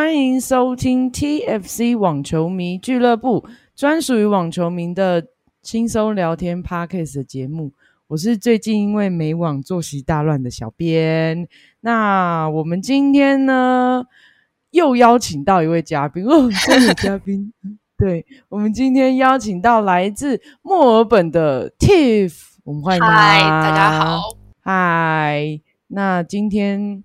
欢迎收听 TFC 网球迷俱乐部，专属于网球迷的轻松聊天 Podcast 的节目。我是最近因为美网作息大乱的小编。那我们今天呢，又邀请到一位嘉宾哦，这位嘉宾，对我们今天邀请到来自墨尔本的 Tiff，我们欢迎他。嗨，大家好。嗨，那今天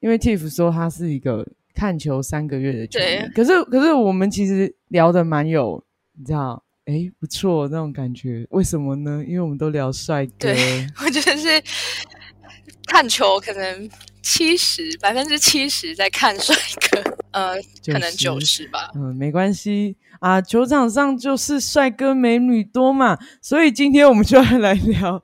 因为 Tiff 说他是一个看球三个月的球迷对，可是可是我们其实聊的蛮有，你知道，哎，不错那种感觉。为什么呢？因为我们都聊帅哥。对，我觉得是看球可能七十百分之七十在看帅哥，呃，可能九十吧。嗯，没关系啊，球场上就是帅哥美女多嘛，所以今天我们就要来聊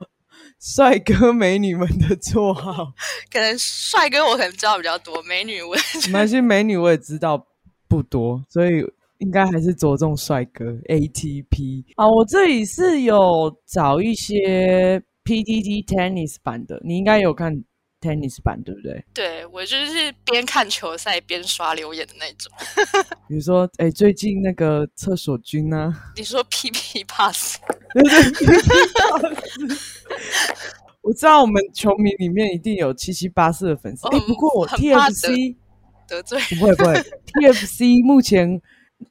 帅哥美女们的绰号。可能帅哥我可能知道比较多，美女我也，男性，美女我也知道不多，所以应该还是着重帅哥 ATP 啊。我这里是有找一些 PTT tennis 版的，你应该有看 tennis 版对不对？对我就是边看球赛边刷留言的那种。比如说，哎，最近那个厕所君呢、你说 PP Pass，对对我知道我们球迷里面一定有七七八四的粉丝，哎、哦不过我很怕得 TFC 得罪不会不会，TFC 目前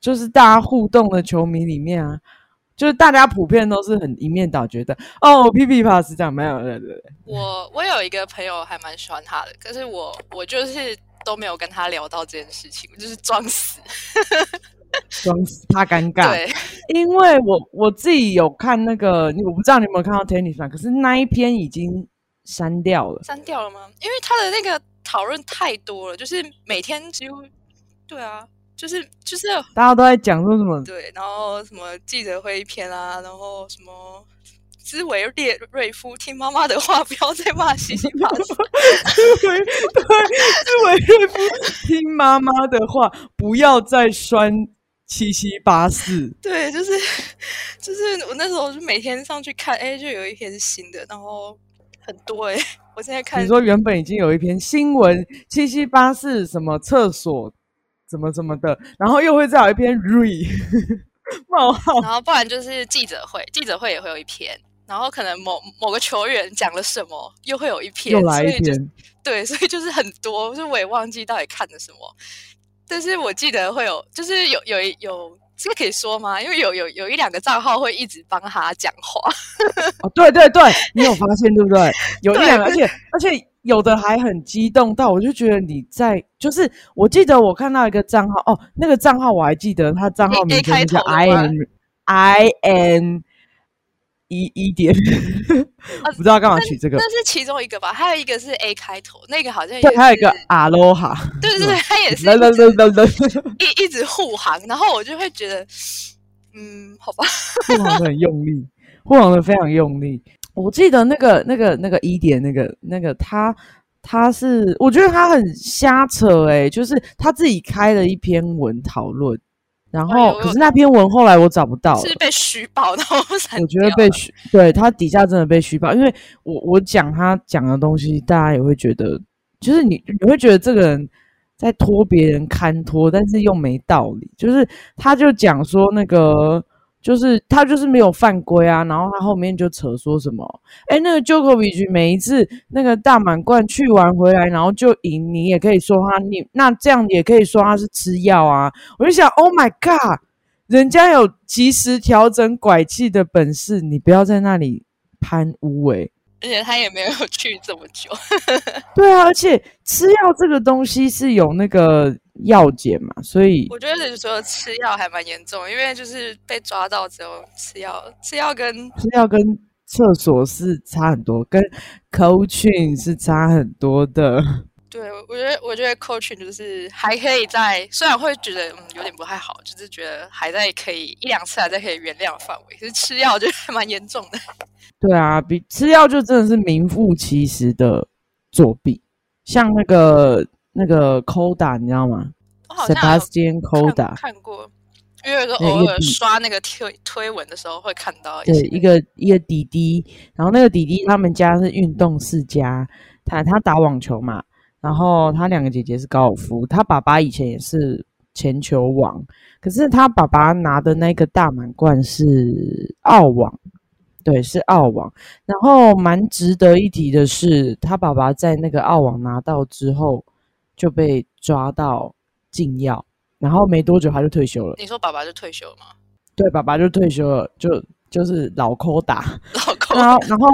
就是大家互动的球迷里面啊，就是大家普遍都是很一面倒，觉得哦，P P Pass 这样没有对对对，我。我有一个朋友还蛮喜欢他的，可是我我就是都没有跟他聊到这件事情，我就是装死。装死怕尴尬。对，因为我我自己有看那个，我不知道你有没有看到 Tennis 版，可是那一篇已经删掉了。删掉了吗？因为他的那个讨论太多了，就是每天几乎对啊，就是就是大家都在讲说什么？对，然后什么记者会一篇啊，然后什么兹维列瑞夫听妈妈的话，不要再骂西西巴斯。对 对，是维瑞夫听妈妈的话，不要再酸七七八四。对，就是就是我那时候就每天上去看，哎，就有一篇新的，然后很多哎、我现在看你说原本已经有一篇新闻七七八四什么厕所怎么怎么的，然后又会再有一篇 re 冒号，然后不然就是记者会，记者会也会有一篇，然后可能某某个球员讲了什么，又会有一篇，又来一篇。对，所以就是很多，就是我也忘记到底看了什么，但是我记得会有，就是有有一有这个可以说吗？因为有有有一两个账号会一直帮他讲话，哦，对对对，你有发现对不对？有一对两个，而且而且有的还很激动到，我就觉得你在，就是我记得我看到一个账号，哦，那个账号我还记得，他账号名称是开头的 I 吗 N I N 一一点，不知道干嘛取这个。那是其中一个吧，还有一个是 A 开头，那个好像也对，还有一个 Aloha，，对对对，他也是一一直护航，然后我就会觉得，嗯，好吧，护航的很用力，护航的非常用力。我记得那个那个那个一点那个那个他他是，我觉得他很瞎扯诶、就是他自己开了一篇文讨论，然后、可是那篇文后来我找不到是被虚报，的我觉得被虚，对他底下真的被虚报，因为我我讲他讲的东西，大家也会觉得，就是你你会觉得这个人在拖别人看拖，但是又没道理，就是他就讲说那个。就是他就是没有犯规啊，然后他后面就扯说什么，哎，那个 Djokovic 每一次那个大满贯去完回来，然后就赢，你也可以说他你那这样也可以说他是吃药啊。我就想，Oh my god，人家有及时调整拐气的本事，你不要在那里攀乌诶、而且他也没有去这么久，对啊，而且吃药这个东西是有那个药检嘛，所以我觉得有时候吃药还蛮严重，因为就是被抓到之后吃药，吃药跟吃药跟厕所是差很多，跟 coaching 是差很多的。对我觉得我觉得 coaching 就是还可以在，虽然会觉得嗯有点不太好，就是觉得还在可以一两次还在可以原谅的范围，可是吃药就还蛮严重的。对啊，比吃药就真的是名副其实的作弊，像那个那个 Coda，你知道吗？我好像有？Sebastian 看过，因为有时候对一个偶尔刷那个推推文的时候会看到对，一个一个弟弟，然后那个弟弟他们家是运动世家，他他打网球嘛，然后他两个姐姐是高尔夫，他爸爸以前也是前球王，可是他爸爸拿的那个大满贯是澳网，对，是澳网。然后蛮值得一提的是，他爸爸在那个澳网拿到之后就被抓到禁药，然后没多久他就退休了。你说爸爸就退休了吗？对，爸爸就退休了，就就是老抠打。老抠，然后，然后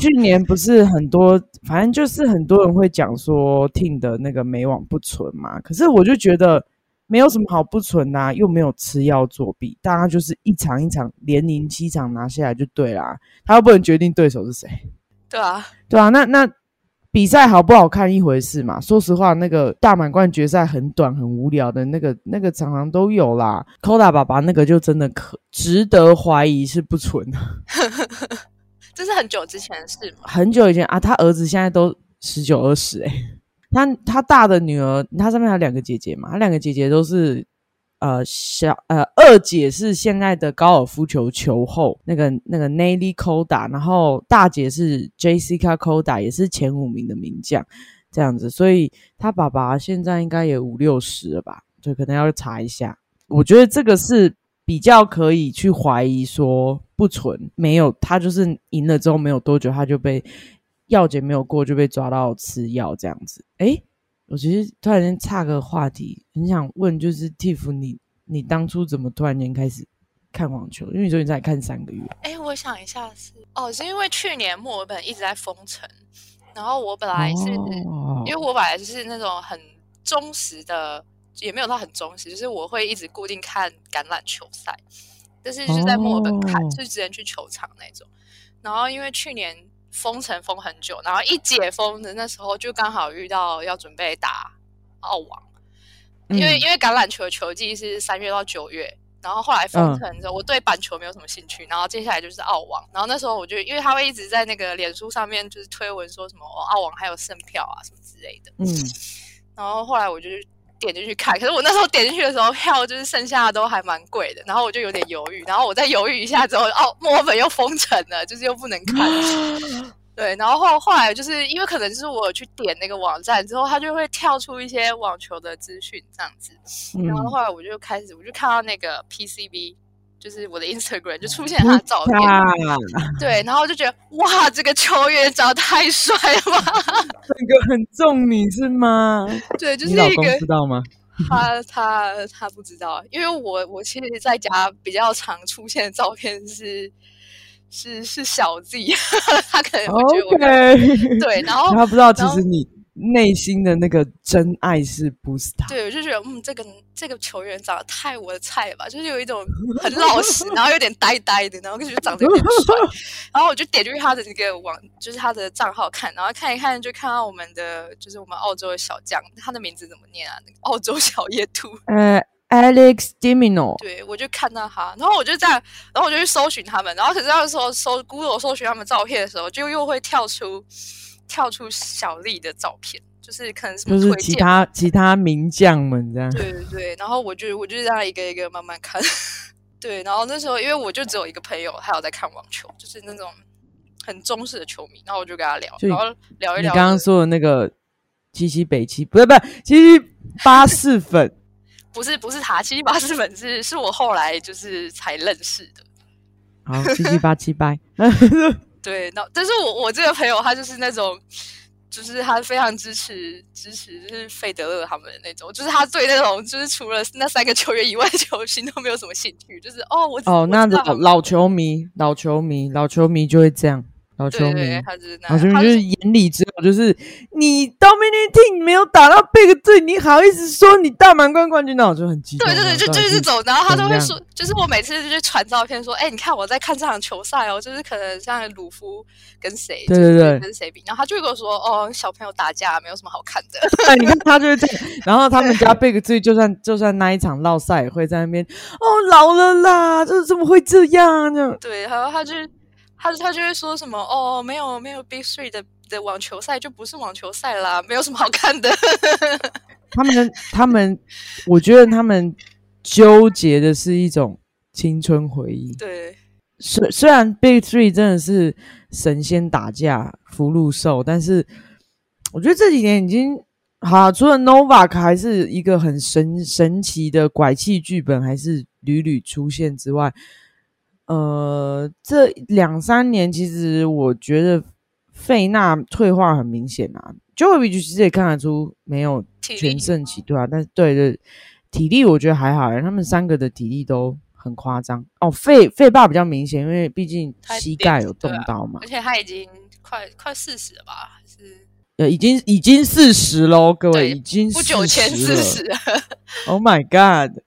去年不是很多，反正就是很多人会讲说 Ting 的那个美网不存嘛。可是我就觉得没有什么好不存呐、又没有吃药作弊，大家就是一场一场连赢七场拿下来就对啦。他又不能决定对手是谁，对啊，对啊，那那比赛好不好看一回事嘛。说实话，那个大满贯决赛很短很无聊的那个那个常常都有啦。Koda 爸爸那个就真的可值得怀疑是不纯的。这是很久之前的事吗。很久以前啊，他儿子现在都十九二十哎，他他大的女儿，他上面还有两个姐姐嘛，他两个姐姐都是呃小呃二姐是现在的高尔夫球球后，那个那个 Nelly Koda，然后大姐是 Jessica Koda，也是前五名的名将这样子，所以他爸爸现在应该也五六十了吧，就可能要查一下。我觉得这个是比较可以去怀疑说不纯，没有他就是赢了之后没有多久他就被药检没有过就被抓到吃药这样子。诶，我其实突然间岔个话题，很想问，就是 Tiff，你你当初怎么突然间开始看网球？因为你说你才看三个月，哎，我想一下是哦，是因为去年墨尔本一直在封城，然后我本来是、哦因为我本来就是那种很忠实的，也没有到很忠实，就是我会一直固定看橄榄球赛，但是就是在墨尔本看，哦是直接去球场那种。然后因为去年封城封很久，然后一解封的那时候就刚好遇到要准备打澳网，因为、嗯因为橄榄球球季是三月到九月，然后后来封城之后，我对板球没有什么兴趣，然后接下来就是澳网，然后那时候我就因为他会一直在那个脸书上面就是推文说什么、哦、澳网还有剩票啊什么之类的，嗯，然后后来我就点进去看，可是我那时候点进去的时候票就是剩下的都还蛮贵的，然后我就有点犹豫，然后我再犹豫一下之后，哦，墨尔本又封城了，就是又不能看。对，然后后后来就是因为可能就是我去点那个网站之后，它就会跳出一些网球的资讯这样子，然后嗯后来我就开始我就看到那个 PCB，就是我的 Instagram 就出现他的照片，啊，对，然后就觉得哇，这个球员长得太帅了吧，这个很中你是吗？对，就是你老公一个知道吗？他他他不知道，因为我我其实在家比较常出现的照片是是是小 Z，他可能会觉得我对，然后他不知道其实你内心的那个真爱是不是他？对我就觉得嗯，这个这个球员长得太我的菜了吧，就是有一种很老实，然后有点呆呆的，然后就觉得长得有点帅，然后我就点进去他的那个网，就是他的账号看，然后看一看就看到我们的就是我们澳洲的小将，他的名字怎么念啊？那个澳洲小野兔。呃，Alex Dimino，对，我就看到他，然后我就这样，然后我就去搜寻他们，然后可是那时候搜 Google 搜寻他们照片的时候，就又会跳出跳出小丽的照片，就是可能什么就是其他其他名将们这样。对对对，然后我就我就让他一个一个慢慢看，对，然后那时候因为我就只有一个朋友，他有在看网球，就是那种很忠实的球迷，然后我就跟他聊，然后聊一聊，你刚刚说的那个七七北七，不是不是七七八四粉，不是不是他，七七八四粉是是我后来就是才认识的，好七七八七八，对，那但是我我这个朋友他就是那种。就是他非常支持支持，就是费德勒他们的那种，就是他对那种就是除了那三个球员以外的球星都没有什么兴趣，就是哦，我哦，那老老球迷，老球迷，老球迷就会这样，老球迷对他就是那老球迷样，他就是眼里只有就是你 Team 没有打到 Big 队，你好意思说你大满贯冠军？那我就很激动啊。对对对，就就是这种，然后他都会说，就是我每次就是传照片说，哎、你看我在看这场球赛哦，就是可能像鲁夫跟谁，对对对跟谁比，然后他就会跟我说，哦，小朋友打架没有什么好看的，哎，你看他就是这样，然后他们家 Big 队就算就算那一场落赛，也会在那边哦老了啦，就是怎么会这样呢？对，然后他就他他就会说什么，哦，没有没有 Big Three 的的网球赛就不是网球赛啦，没有什么好看的，他们他们，我觉得他们纠结的是一种青春回忆。对虽虽然 Big Three 真的是神仙打架、福禄寿，但是我觉得这几年已经好，除了 Novak 还是一个很神神奇的拐气剧本，还是屡屡出现之外，呃，这两三年其实我觉得费纳退化很明显啊。Joey 其实也看得出没有全盛期，对啊，但是对对，体力我觉得还好，他们三个的体力都很夸张哦。费费爸比较明显，因为毕竟膝盖有动到嘛，而且他已经快快四十了吧？还是呃，已经已经四十喽，各位已经不久前四十。Oh my god！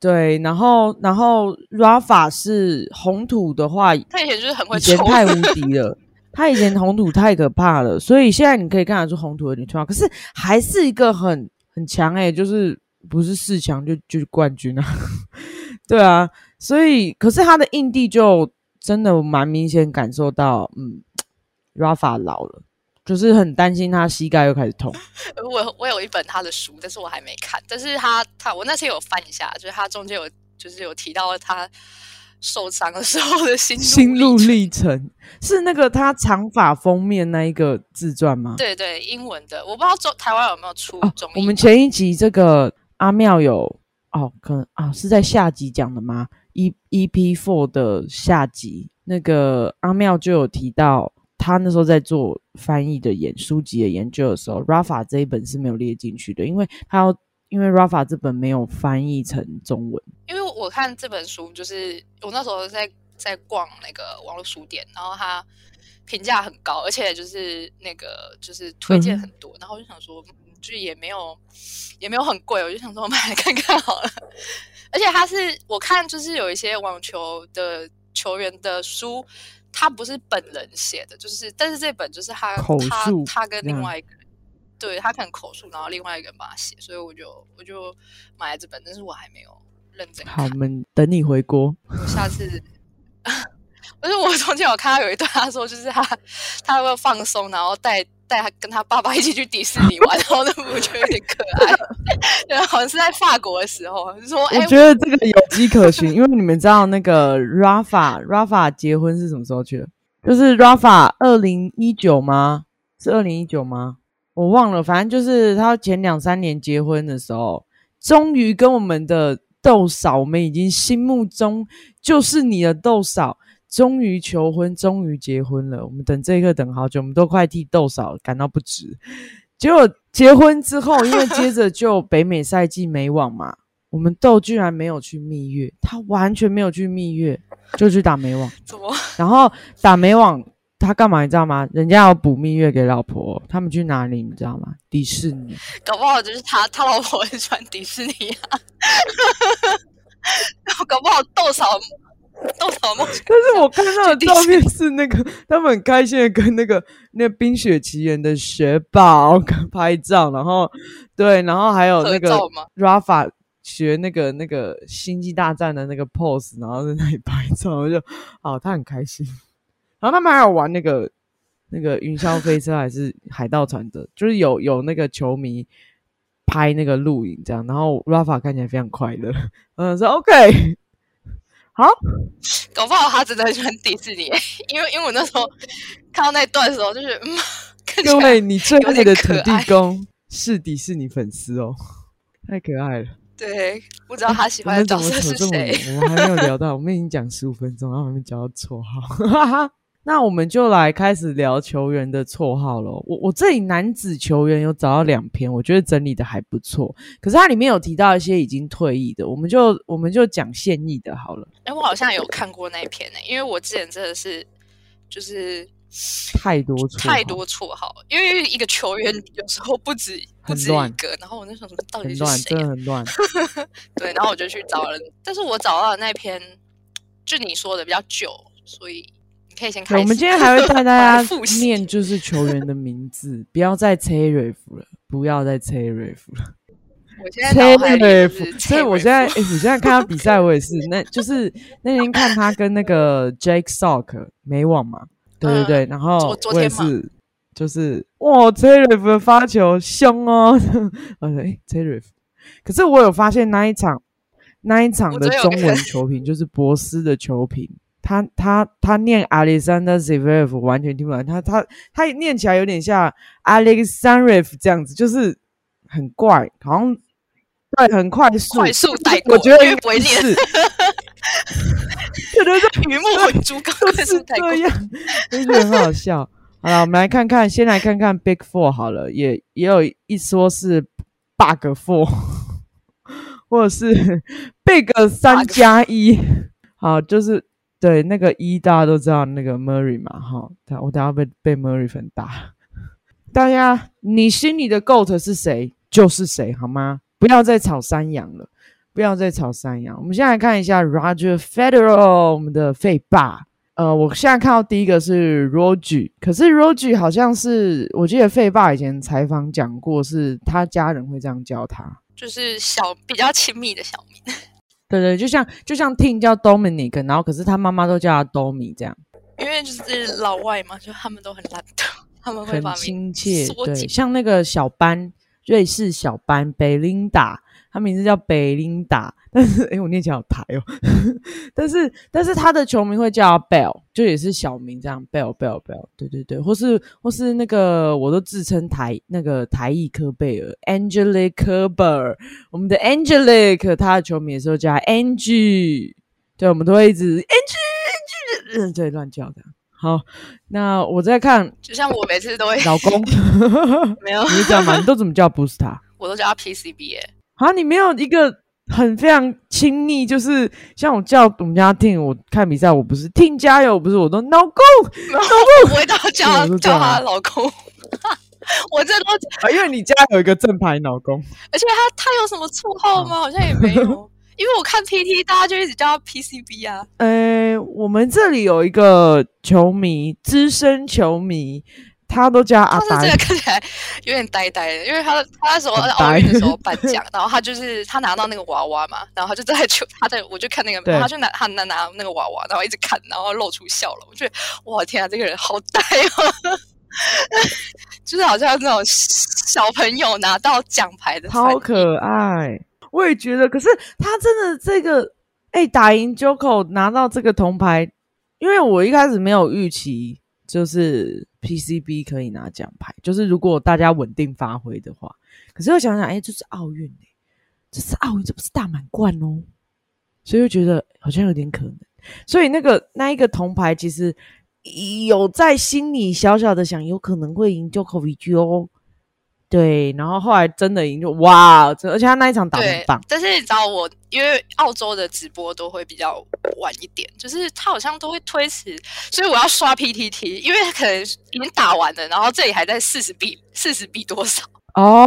对，然后然后 Rafa 是红土的话，他以前就是很会，以前太无敌了。他以前红土太可怕了，所以现在你可以看得出红土有点退化，可是还是一个很很强诶，就是不是四强就就是冠军啊，对啊，所以可是他的硬地就真的蛮明显感受到，嗯，Rafa 老了，就是很担心他膝盖又开始痛。我我有一本他的书，但是我还没看，但是他他我那天有翻一下，就是他中间有就是有提到他。受伤的时候的心 心路历程是那个他长发封面那一个自传吗？对对，英文的，我不知道中台湾有没有出中。我们前一集这个阿妙有哦，可能啊是在下集讲的吗？E E P Four 的下集，那个阿妙就有提到，他那时候在做翻译的研书籍的研究的时候，Rafa 这一本是没有列进去的，因为他要。因为 Rafa 这本没有翻译成中文，因为我看这本书，就是我那时候在在逛那个网络书店，然后他评价很高，而且就是那个就是推荐很多，然后我就想说，就也没有也没有很贵，我就想说买来看看好了。而且他是我看就是有一些网球的球员的书，他不是本人写的，就是但是这本就是他他他跟另外一个人。对他可能口述，然后另外一个人帮他写，所以我就我就买了这本，但是我还没有认真看。好，我们等你回国。我下次，不是我中间有看到有一段，他说就是他他会放松，然后带带他跟他爸爸一起去迪士尼玩，然后那部我觉得有点可爱。对，好像是在法国的时候，就说我觉得这个有迹可循，因为你们知道那个 Rafa Rafa 结婚是什么时候去的？就是 Rafa 二零一九吗？是二零一九吗？我忘了，反正就是他前两三年结婚的时候，终于跟我们的豆嫂，我们已经心目中就是你的豆嫂，终于求婚，终于结婚了。我们等这一刻等好久，我们都快替豆嫂感到不值。结果结婚之后，因为接着就北美赛季美网嘛，我们豆居然没有去蜜月，他完全没有去蜜月，就去打美网。怎么？然后打美网。他干嘛你知道吗？人家要补蜜月给老婆，他们去哪里你知道吗？迪士尼。搞不好就是他，他老婆很喜欢迪士尼啊。搞不好豆嫂 豆嫂梦。但是我看到的照片是那个 他们很开心的跟那个那《冰雪奇缘》的雪宝拍照，然后对，然后还有那个 Rafa 学那个那个星际大战的那个 pose，然后在那里拍照，我就哦，他很开心。然后他们还有玩那个那个云霄飞车还是海盗船的，就是有有那个球迷拍那个录影这样，然后 Rafa 看起来非常快乐，嗯，说 OK，好，搞不好他真的很喜欢迪士尼，因为因为我那时候看到那段的时候，就是嗯，各位你最爱的土地公是迪士尼粉丝哦，太可爱了。对，不知道他喜欢的角色是谁，我们还没有聊到，我们已经讲十五分钟，然后还没讲到绰号。那我们就来开始聊球员的绰号了。我我这里男子球员有找到两篇，我觉得整理的还不错。可是它里面有提到一些已经退役的，我们就我们就讲现役的好了。哎，我好像有看过那一篇呢，因为我之前真的是就是太多太多绰号，因为一个球员有时候不止不止一个，然后我那时候到底是谁？真的很乱。对，然后我就去找人，但是我找到的那篇就你说的比较久，所以。可以先开。我们今天还会带大家 念，就是球员的名字，不要再 Cherif 了，不要再 Cherif 了。我现在 Cherif，所以我现在，哎，我现在看他比赛，我也是，那就是那天看他跟那个 Jake Sock 没网嘛，对对对，然后我也是，就是哇，Cherif 的发球凶哦，哎，Cherif，可是我有发现那一场那一场的中文球评，就是博斯的球评。他他他念 Alexander Zverev 完全听不懂，他他他念起来有点像 Alexandrev 这样子，就是很怪，好像对很快速，快速带过，我觉得不会念，是，对对对，鱼目混珠，刚快就是速带过这。样，就觉得很好笑。好了，我们来看看，先来看看 Big Four 好了，也也有一说是 Bug Four，或者是 Big 三加一。好，就是对那个一大家都知道那个 Murray 嘛，哈，等我等下被被 Murray 粉打。大家，你心里的 GOAT 是谁，就是谁，好吗？不要再炒山羊了，不要再炒山羊。我们先来看一下 Roger Federer，我们的费霸。呃，我现在看到第一个是 Roger，可是 Roger 好像是我记得费霸以前采访讲过，是他家人会这样叫他。就是小比较亲密的小名，对对，就像就像 Ting 叫 Dominic，然后可是他妈妈都叫他 Domi 这样，因为就是老外嘛，就他们都很懒惰，他们会很把亲切。对，像那个小班，瑞士小班 Belinda，他名字叫 Belinda，但是诶，我念起来好台哦。但是但是他的球迷会叫他 Bell，就也是小名这样 Bell Bell Bell，对对对，或是或是那个我都自称台那个台裔科贝尔 Angelique Kerber，我们的 Angelique，他的球迷也是会叫他 Angie，对，我们都会一直 Angie Angie，嗯对，乱叫的。好，那我在看就像我每次都会老公，没有你，是这样吗？你都怎么叫 Booster？我都叫他 PCB 耶、啊，你没有一个很非常亲密，就是像我叫我们家 Ting，我看比赛我不是 Ting 加油，不是我都老公 我不会到叫他叫他老公，我这都，啊，因为你家有一个正牌老公，而且他他有什么绰号吗？好像也没有，因为我看 PT 大家就一直叫他 PCB 啊，呃，我们这里有一个球迷，资深球迷，他都叫阿呆他是这个，看起来有点呆呆的，因为他他那时候很在奥运呆的时候颁奖，然后他就是他拿到那个娃娃嘛，然后他就在球他在我就看那个，他就拿他拿拿那个娃娃，然后一直看，然后露出笑容，我觉得哇天啊，这个人好呆哦，就是好像那种小朋友拿到奖牌的反应。超可爱，我也觉得。可是他真的这个，哎、打赢 Joko 拿到这个铜牌，因为我一开始没有预期，就是 PCB 可以拿奖牌，就是如果大家稳定发挥的话。可是又想想，哎、这是奥运哎，这是奥运，这不是大满贯哦，所以又觉得好像有点可能。所以那个那一个铜牌，其实有在心里小小的想，有可能会赢 j o k o v i c 哦。对，然后后来真的赢就哇，真而且他那一场打得很对棒，，但是你知道我，因为澳洲的直播都会比较晚一点，就是他好像都会推迟，所以我要刷 PTT，因为可能已经打完了，然后这里还在四十比四十比多少，哦，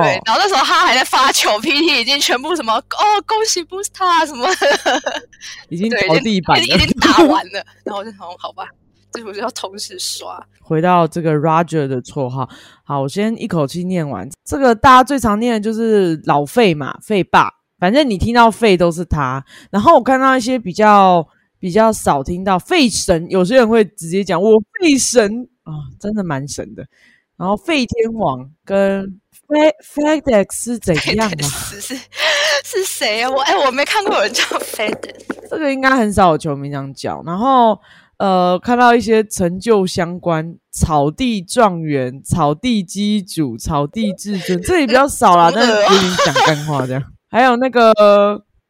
对，然后那时候他还在发球，PT 已经全部什么哦恭喜 Boost 啊什么的，已经对，已经地板了。已经已。经打完了，然后我就想好吧，这我就要同时刷，回到这个 Roger 的绰号，好，我先一口气念完。这个大家最常念的就是老费嘛，费爸，反正你听到费都是他。然后我看到一些比较比较少听到费神，有些人会直接讲我费神啊，真的蛮神的。然后费天王跟 Fe FedEx 是怎样啊？是是是谁啊？我哎、我没看过有人叫 FedEx，这个应该很少有球迷这样叫。然后呃，看到一些成就相关，草地状元、草地机主、草地至尊，这里比较少啦，但是有点讲干话这样。还有那个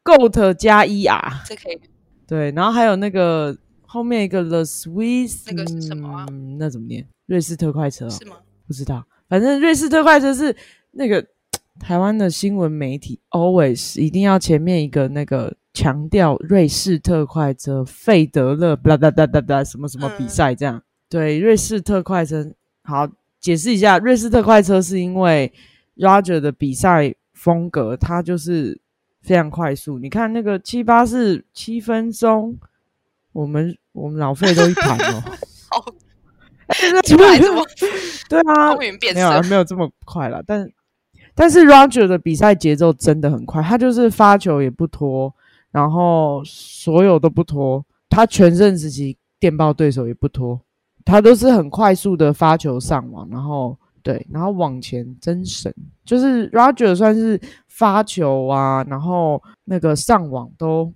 Goat 加 ER，这可以对，然后还有那个后面一个 The Swiss，那个是什么啊嗯，那怎么念？瑞士特快车、哦，是吗？不知道，反正瑞士特快车是那个 台湾的新闻媒体 always 一定要前面一个那个强调瑞士特快车费德勒，blah blah blah blah blah 什么什么比赛这样。对，瑞士特快车，好解释一下，瑞士特快车是因为 Roger 的比赛风格，他就是非常快速。你看那个七八四七分钟，我们我们老费都一盘哦。好，这突然这么对啊，没有没有这么快了，但但是 Roger 的比赛节奏真的很快，他就是发球也不拖，然后所有都不拖，他全盛时期电爆对手也不拖，他都是很快速的发球上网，然后对，然后往前真神，就是 Roger 算是发球啊，然后那个上网都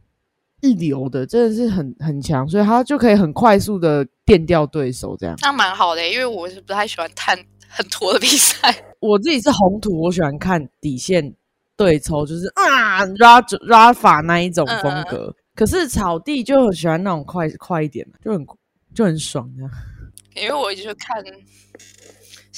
一流的，真的是很很强，所以他就可以很快速的电掉对手。这样那蛮好的，因为我是不太喜欢看很拖的比赛。我自己是红土，我喜欢看底线对抽，就是啊拉拉法那一种风格。可是草地就很喜欢那种快快一点的，就很就很爽这样。因为我就看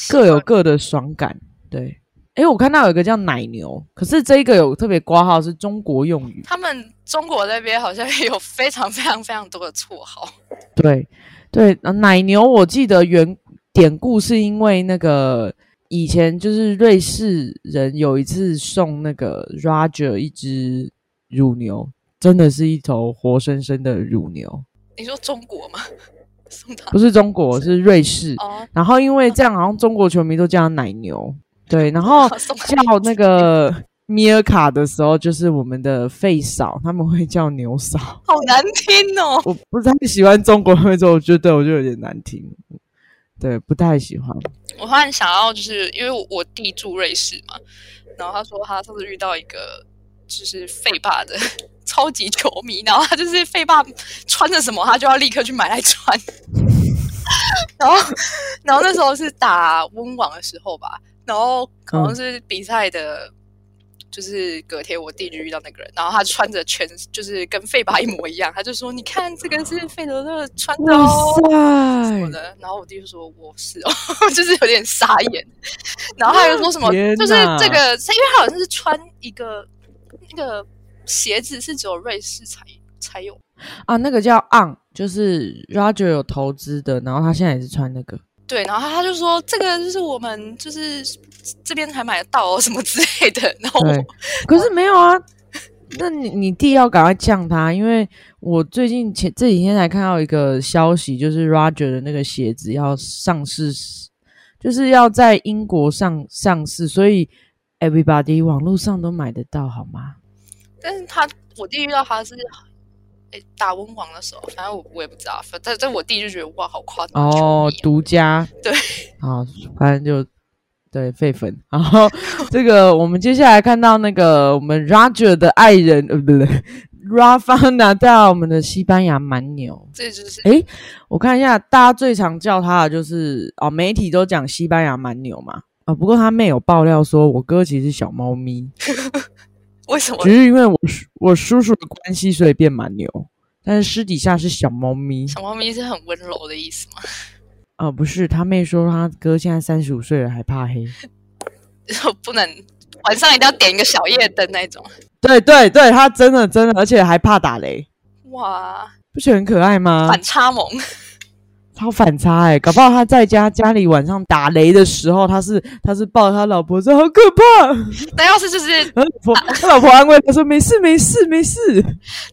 各有各的爽感，对。哎，我看到有一个叫奶牛，可是这一个有特别挂号是中国用语。他们中国那边好像有非常非常非常多的绰号。对对，奶牛我记得原典故是因为那个以前就是瑞士人有一次送那个 Roger 一只乳牛，真的是一头活生生的乳牛。你说中国吗？不是中国，是瑞士。然后因为这样，好像中国球迷都叫奶牛。对，然后叫那个米尔卡的时候，就是我们的费嫂，他们会叫牛嫂，好难听哦！我不太喜欢中国会做，我觉得我就有点难听，对，不太喜欢。我突然想到，就是因为我弟住瑞士嘛，然后他说他上次遇到一个就是费霸的超级球迷，然后他就是费霸穿着什么，他就要立刻去买来穿，然后然后那时候是打温网的时候吧。然后可能是比赛的，就是隔天我弟就遇到那个人，然后他穿着全就是跟费巴一模一样，他就说：“你看这个是费德勒穿的哦。”什么的。然后我弟就说：“我是哦，就是有点傻眼。”然后他又说什么？就是这个，因为他好像是穿一个那个鞋子是只有瑞士才才有啊，那个叫 On，就是 Roger 有投资的，然后他现在也是穿那个。对，然后他就说这个就是我们就是这边才买得到哦，什么之类的。然后，可是没有啊，那你你弟要赶快降他，因为我最近前这几天才看到一个消息，就是 Roger 的那个鞋子要上市，就是要在英国上上市，所以 Everybody 网络上都买得到，好吗？但是他我弟遇到他是。打温网的时候，反正我我也不知道，反正我弟就觉得哇，好夸张哦，独家对，好，反正就对废粉。然后 这个我们接下来看到那个我们 Roger 的爱人，呃，不对，Rafa 拿到我们的西班牙蛮牛，这就是哎，我看一下，大家最常叫他的就是哦，媒体都讲西班牙蛮牛嘛，啊，不过他妹有爆料说，我哥其实是小猫咪。为什么？只是因为我我叔叔的关系，所以变蛮牛。但是私底下是小猫咪。小猫咪是很温柔的意思吗？啊，不是，他妹说他哥现在三十五岁了，还怕黑，不能晚上一定要点一个小夜灯那种。对对对，他真的真的，而且还怕打雷。哇，不是很可爱吗？反差萌。超反差哎，搞不好他在家家里晚上打雷的时候，他是他是抱他老婆说好可怕。那要是就是 他老婆他老婆安慰他说没事没事没事。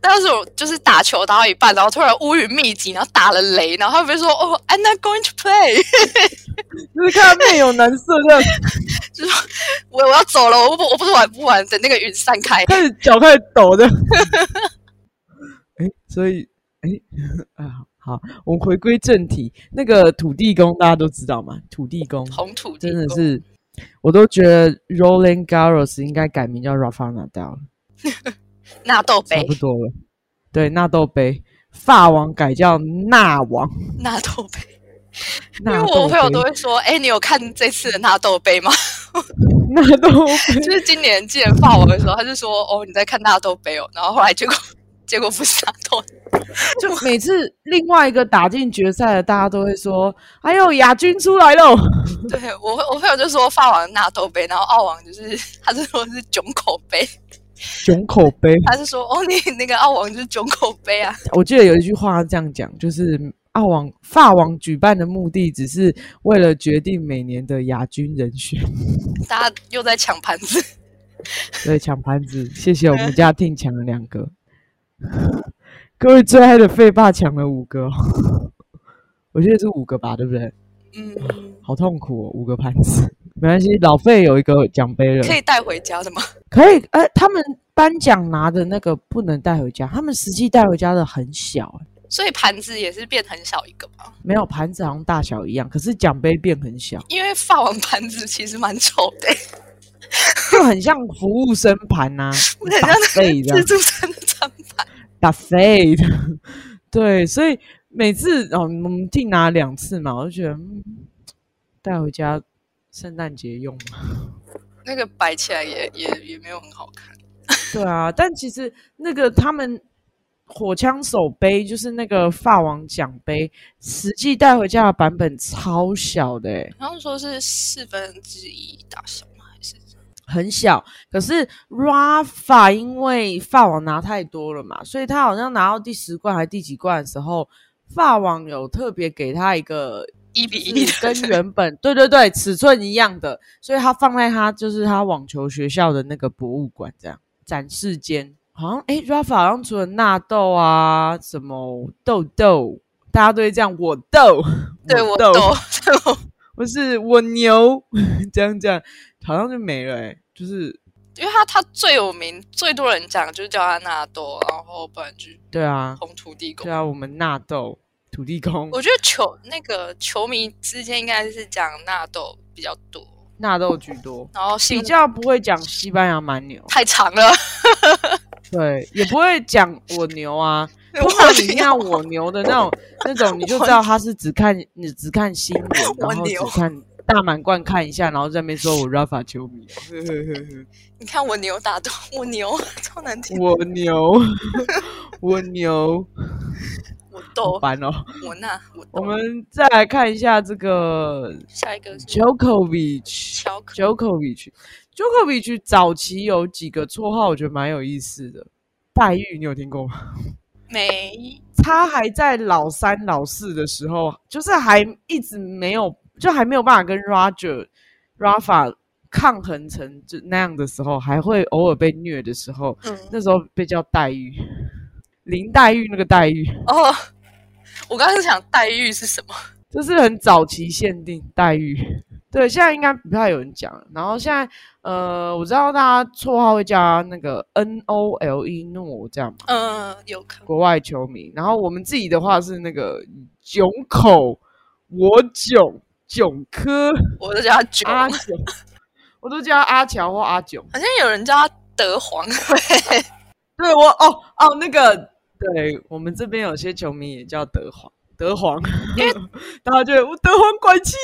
那要是我就是打球打到一半，然后突然乌云密集，然后打了雷，然后他会说哦，I'm not going to play。就是看面有难色这样，就是我我要走了，我不我不是玩不玩，等那个云散开，开始脚开始抖的。哎，所以哎啊。好，我们回归正题。那个土地公大家都知道吗？土地公，红土真的是，我都觉得 Roland Garros 应该改名叫 Rafa Nadal 了。纳豆杯差不多了。对，纳豆杯，法王改叫纳王。纳豆杯，因为我朋友都会说：“哎，你有看这次的纳豆杯吗？”纳豆杯 就是今年见法王的时候，他就说：“哦，你在看纳豆杯哦。”然后后来结果。结果不是纳豆，就每次另外一个打进决赛的，大家都会说：“哎呦，亚军出来了。”对我，我朋友就说法王纳豆杯，然后澳王就是他是说是囧口杯，囧口杯，他是说哦，你那个澳王就是囧口杯啊。我记得有一句话这样讲，就是澳王法王举办的目的只是为了决定每年的亚军人选。大家又在抢盘子，对，抢盘子。谢谢我们家定抢了两个。各位最爱的费霸抢了五个，我记得是五个吧，对不对？嗯，好痛苦哦，五个盘子，没关系，老费有一个奖杯了，可以带回家的吗？可以，哎，他们颁奖拿的那个不能带回家，他们实际带回家的很小，所以盘子也是变很小一个吗？没有，盘子好像大小一样，可是奖杯变很小，因为发完盘子其实蛮丑的，就很像服务生盘呐，很像自助餐的餐盘。Buffet 的，对，所以每次哦，我们订拿两次嘛，我就觉得嗯带回家圣诞节用嘛。那个摆起来也 也也没有很好看。对啊，但其实那个他们火枪手杯就是那个法王奖杯，实际带回家的版本超小的、欸，然后说是四分之一大小很小。可是 Rafa 因为法网拿太多了嘛，所以他好像拿到第十冠还第几冠的时候，法网有特别给他一个一比一跟？原本对对对尺寸一样的，所以他放在他就是他网球学校的那个博物馆这样展示间。好像诶 r a f a 好像除了纳豆啊，什么豆豆，大家都会这样我豆，对我豆，都 不是我牛，这样这样，好像就没了、欸，就是因为他他最有名，最多人讲就是叫他纳豆，然后不然就对啊，红土地公对。啊，我们纳豆土地公我觉得球那个球迷之间应该是讲纳豆比较多，纳豆居多，然后比较不会讲西班牙蛮牛，太长了。对，也不会讲我牛啊。通 我常你听到牛我牛的那种 那种，你就知道他是只看你只看新闻，我然后只看大满贯看一下，然后在那边说我 Rafa 球迷，你看我牛打多我牛，超难听。我牛，我牛，我豆，烦哦。我那我我。们再来看一下这个下一个是 Djokovic。巧克 Djokovic，Djokovic 早期有几个绰号，我觉得蛮有意思的。黛玉，你有听过吗？没他还在老三、老四的时候，就是还一直没有，就还没有办法跟 Roger、Rafa 抗衡成就那样的时候，还会偶尔被虐的时候，嗯那时候被叫黛玉，林黛玉那个黛玉，哦，我刚刚是想黛玉是什么？就是很早期限定黛玉。对，现在应该不太有人讲了。然后现在，呃，我知道大家绰号会叫他那个 N O L E 诺这样嘛，嗯，有可能。国外球迷。然后我们自己的话是那个囧口，我囧囧科我都叫他囧，阿囧，我都叫他阿乔或阿囧。好像有人叫他德皇。对我哦哦那个，对我们这边有些球迷也叫德皇。德皇，大家觉得我德皇拐气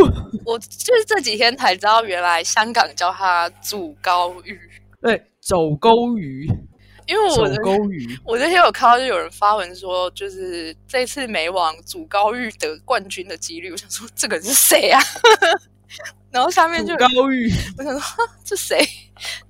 喽。我就是这几天才知道，原来香港叫他祖高玉，对，走沟鱼，因为我的沟鱼，我那天有看到，就有人发文说，就是这次美网祖高玉得冠军的几率，我想说这个人是谁啊？然后下面就祖高玉，我想说这谁？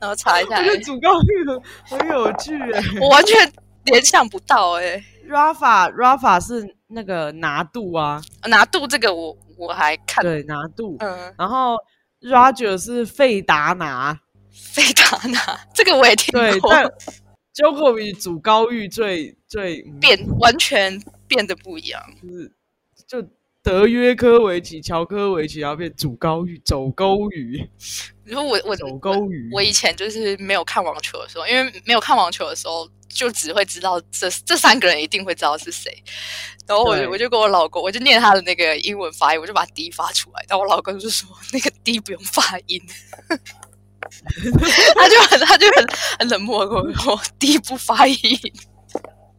然后查一下祖高玉很很有趣哎。我完全联想不到哎、Rafa Rafa 是那个拿度啊，拿度这个我我还看，对拿度，嗯，然后 Roger 是费达拿，费达拿这个我也听对，过，但 Djokovic 祖高玉最最嗯。变完全变得不一样。就是就德约科维奇、乔科维奇，然后变主高玉、走钩鱼、你说我我走钩鱼。我以前就是没有看网球的时候，因为没有看网球的时候，就只会知道这这三个人一定会知道是谁。然后我就我就跟我老公，我就念他的那个英文发音，我就把 D 发出来。然后我老公就说那个 D 不用发音，他就很他就很很冷漠地跟我说 D 不发音。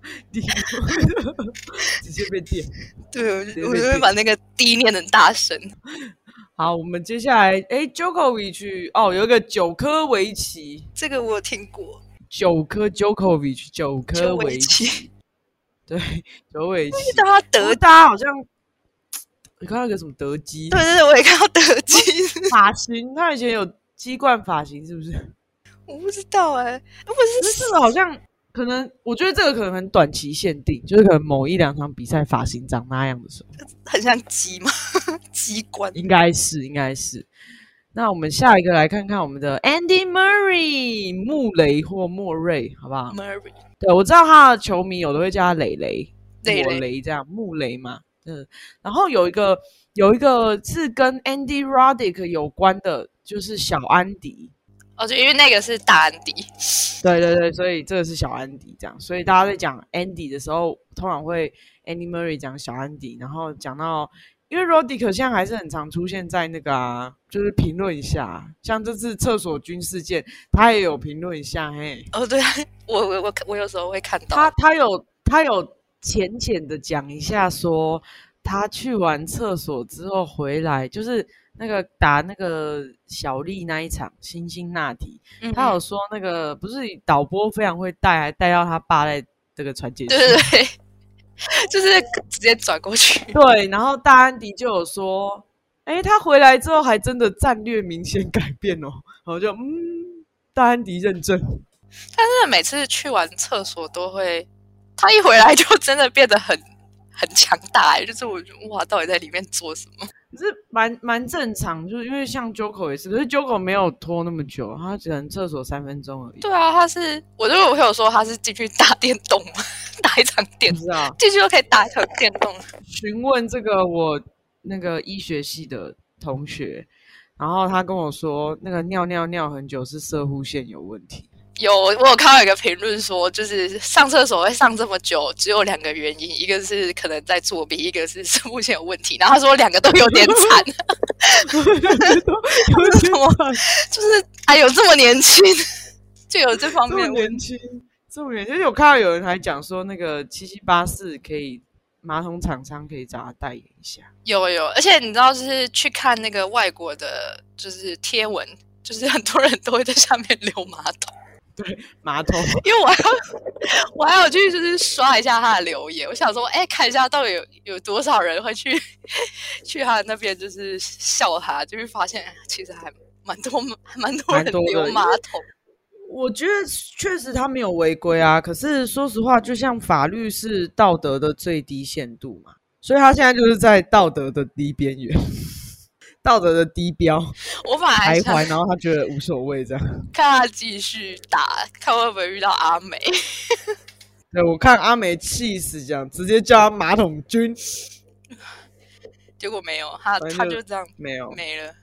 直接被电。对，我就我就会把那个 D 念得很大声。好，我们接下来，哎，Djokovic 哦，有一个九科维奇，这个我有听过，九科 Djokovic，九科就维围棋奇，，对，九维奇。叫他德德，大家好像，你看到一个什么德基对对对，我也看到德基，发型，他以前有鸡冠发型，是不是？我不知道哎、我可是这个好像可能，我觉得这个可能很短期限定，就是可能某一两场比赛发型长那样的时候，很像鸡吗？鸡冠。应该是，应该是。那我们下一个来看看我们的 Andy Murray 穆雷或莫瑞，好不好？Murray，对，我知道他的球迷有的会叫他磊磊、磊磊莫雷这样，穆雷嘛。嗯，然后有一个有一个是跟 Andy Roddick 有关的，就是小安迪。哦，就因为那个是大安迪，对对对，所以这个是小安迪这样，所以大家在讲 Andy 的时候，通常会 Andy Murray 讲小安迪，然后讲到因为 Rodic 现在还是很常出现在那个啊，就是评论一下，像这次厕所军事件，他也有评论一下，嘿，哦，对啊，我我我我有时候会看到他他有他有浅浅的讲一下，说他去完厕所之后回来，就是那个打那个小丽那一场星星那提，嗯他有说那个不是导播非常会带，还带到他爸在这个传简讯，对对对，就是直接转过去。对，然后大安迪就有说，哎，他回来之后还真的战略明显改变哦，然后就嗯，大安迪认证，但是每次去完厕所都会，他一回来就真的变得很很强大、欸，就是我哇，到底在里面做什么？可是蛮蛮正常，就是因为像 Joko 也是，可是 Joko 没有拖那么久，他只能厕所三分钟而已。对啊，他是我就我有说他是进去打电动，打一场电不知道进去就可以打一场电动。询问这个我那个医学系的同学，然后他跟我说，那个尿尿尿很久是射护线有问题。有我有看到一个评论说，就是上厕所会上这么久，只有两个原因，一个是可能在作弊，一个是是目前有问题。然后他说两个都有点惨，有什么就是哎呦这么年轻就有这方面。年轻，这么年轻，有看到有人还讲说，那个七七八四可以马桶厂商可以找他代言一下。有有，而且你知道，就是去看那个外国的，就是贴文，就是很多人都会在下面留马桶，马桶，因为我还要我还要去就是刷一下他的留言，我想说，哎，看一下到底有有多少人会去 去他那边就是笑他，就会发现哎其实还蛮多蛮多人留马桶。我觉得确实他没有违规啊，可是说实话，就像法律是道德的最低限度嘛，所以他现在就是在道德的低边缘，道德的低标我本来想徘徊，然后他觉得无所谓这样。看他继续打，看会不会遇到阿美。对我看阿梅气死，这样直接叫他马桶君，结果没有，他就他就这样没有。没了。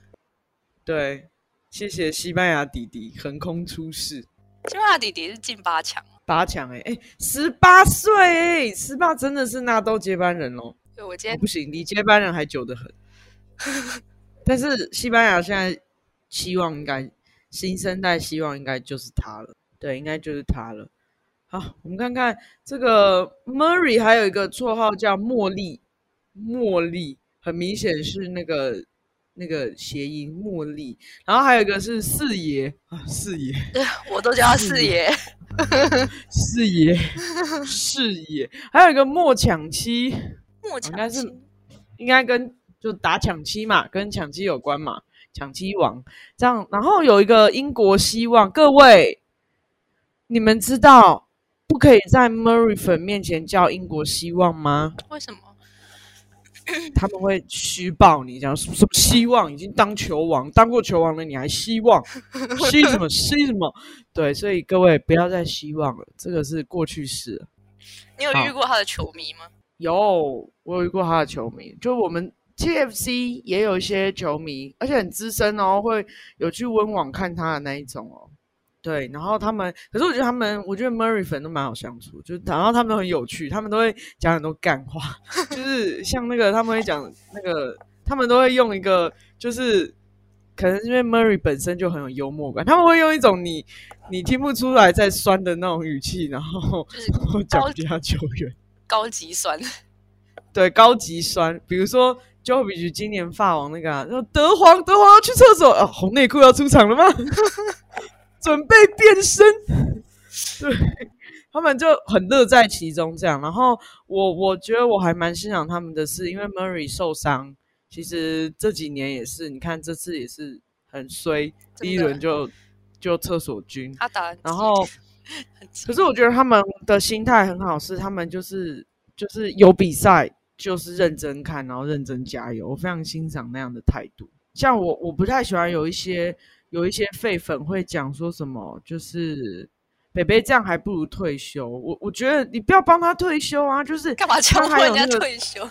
对，谢谢西班牙弟弟横空出世。西班牙弟弟是进八强，八强哎哎，十八岁哎，十八真的是纳豆接班人喽。对我今天哦不行，离接班人还久得很。但是西班牙现在希望应该新生代希望应该就是他了，对，应该就是他了。好，我们看看这个 Murray 还有一个绰号叫茉莉，茉莉很明显是那个那个谐音茉莉，然后还有一个是四爷啊，四爷，我都叫他四爷。四爷，四爷，还有一个莫抢七，莫应该是应该跟就打抢七嘛，跟抢七有关嘛，抢七王这样。然后有一个英国希望，各位，你们知道不可以在 Murray 粉面前叫英国希望吗？为什么？他们会虚报你，讲什么希望已经当球王，当过球王了，你还希望 希什么希什么？对，所以各位不要再希望了，这个是过去式。你有遇过他的球迷吗？有，我有遇过他的球迷，就我们 TFC 也有一些球迷，而且很资深哦，会有去温网看他的那一种哦。对，然后他们，可是我觉得他们，我觉得 Murray 粉都蛮好相处，就是然后他们都很有趣，他们都会讲很多干话，就是像那个他们会讲那个，他们都会用一个，就是可能是因为 Murray 本身就很有幽默感，他们会用一种你你听不出来在酸的那种语气，然后就是然后讲其他球员。高级酸，对高级酸，比如说 Jovic 今年法王那个、啊，说德皇德皇要去厕所啊，红内裤要出场了吗？准备变身，对他们就很乐在其中这样。然后我我觉得我还蛮欣赏他们的是，因为 Murray 受伤，其实这几年也是，你看这次也是很衰，第一轮就就厕所军，他打然后。可是我觉得他们的心态很好，是他们就是就是有比赛就是认真看，然后认真加油，我非常欣赏那样的态度。像我我不太喜欢有一些有一些废粉会讲说什么，就是北北这样还不如退休。我我觉得你不要帮他退休啊，就是干嘛强迫人家退休？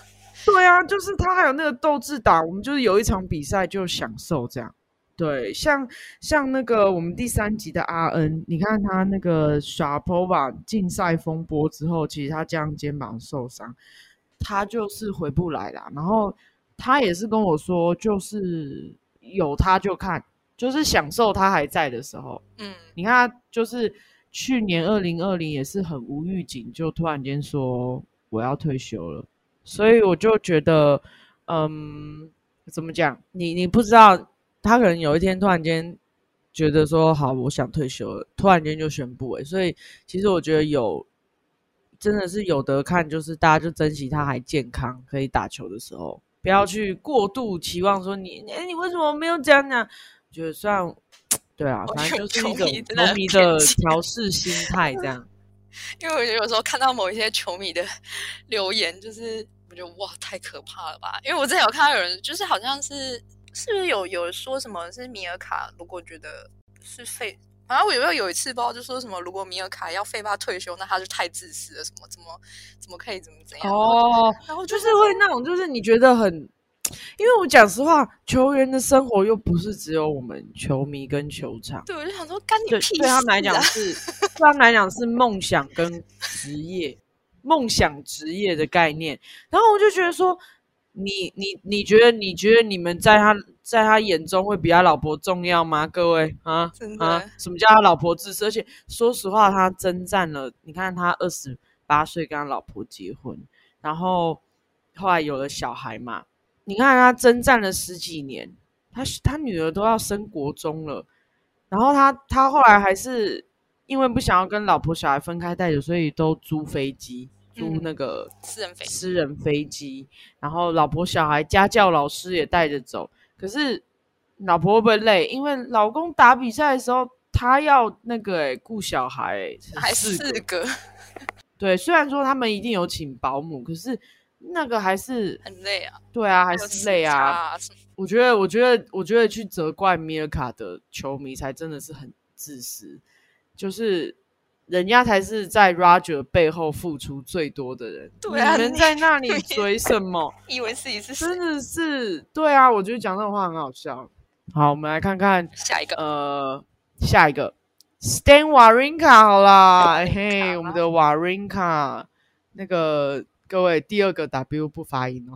对啊，就是他还有那个斗志打，我们就是有一场比赛就享受这样。对，像像那个我们第三集的阿恩，你看他那个耍 p 吧竞赛风波之后，其实他这样肩膀受伤，他就是回不来啦。然后他也是跟我说，就是有他就看，就是享受他还在的时候。嗯，你看，就是去年二零二零也是很无预警，就突然间说我要退休了，所以我就觉得，嗯，怎么讲？你你不知道，他可能有一天突然间觉得说好，我想退休了，突然间就宣布哎，所以其实我觉得有真的是有得看，就是大家就珍惜他还健康可以打球的时候，不要去过度期望说你哎你为什么没有这样讲？觉得虽然对啊，反正就是一个球迷的调试心态这样。因为我觉得有时候看到某一些球迷的 留言，就是我觉得哇太可怕了吧？因为我之前有看到有人就是好像是是不是有有说什么是米尔卡如果觉得是废。反正我有没有有一次不知道就说什么，如果米尔卡要费巴退休，那他就太自私了，什么怎么怎么可以怎么怎样？哦，然后就是会那种，就是你觉得很，因为我讲实话，球员的生活又不是只有我们球迷跟球场。对，我就想说，干你屁事！对他们来讲是，对他们来讲是梦想跟职业，梦想职业的概念。然后我就觉得说，你你你觉得你觉得你们在他。在他眼中会比他老婆重要吗？各位啊啊！什么叫他老婆自私？而且说实话，他征战了。你看他二十八岁跟他老婆结婚，然后后来有了小孩嘛。你看他征战了十几年，他他女儿都要升国中了，然后他他后来还是因为不想要跟老婆小孩分开带着，所以都租飞机，租那个私人飞私人飞机，然后老婆小孩家教老师也带着走。可是老婆会不会累？因为老公打比赛的时候，他要那个哎顾小孩，还四个。对，虽然说他们一定有请保姆，可是那个还是很累啊。对啊，还是累啊。我觉得，我觉得，我觉得去责怪米尔卡的球迷才真的是很自私，就是人家才是在 Roger 背后付出最多的人。对啊，你们在那里 追什么？以为自己是真的是对啊，我觉得讲这种话很好笑。好，我们来看看下一个，呃，下一个 Stan Wawrinka 好啦，嘿，我们的 Wawrinka，那个各位第二个 W 不发音哦。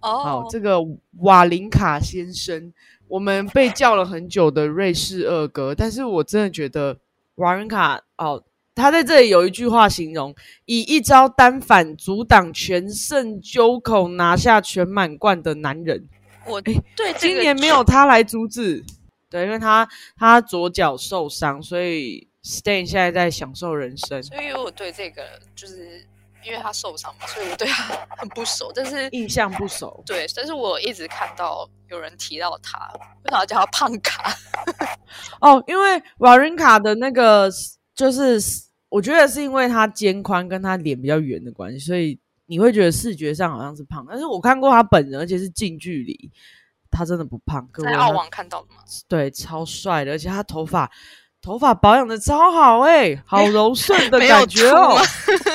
哦，好，这个瓦林卡先生，我们被叫了很久的瑞士二哥，但是我真的觉得瓦伦卡哦。他在这里有一句话形容：以一招单反阻挡全胜揪口拿下全满贯的男人。我对今年没有他来阻止，对，因为他他左脚受伤，所以 Stan 现在在享受人生。所以我对这个就是因为他受伤嘛，所以我对他很不熟，但是印象不熟。对，但是我一直看到有人提到他，为什么叫他胖卡？哦，因为瓦伦卡的那个就是。我觉得是因为他肩宽跟他脸比较圆的关系，所以你会觉得视觉上好像是胖。但是我看过他本人，而且是近距离，他真的不胖。在澳网看到的吗？对，超帅的，而且他头发头发保养的超好，哎，好柔顺的感觉哦，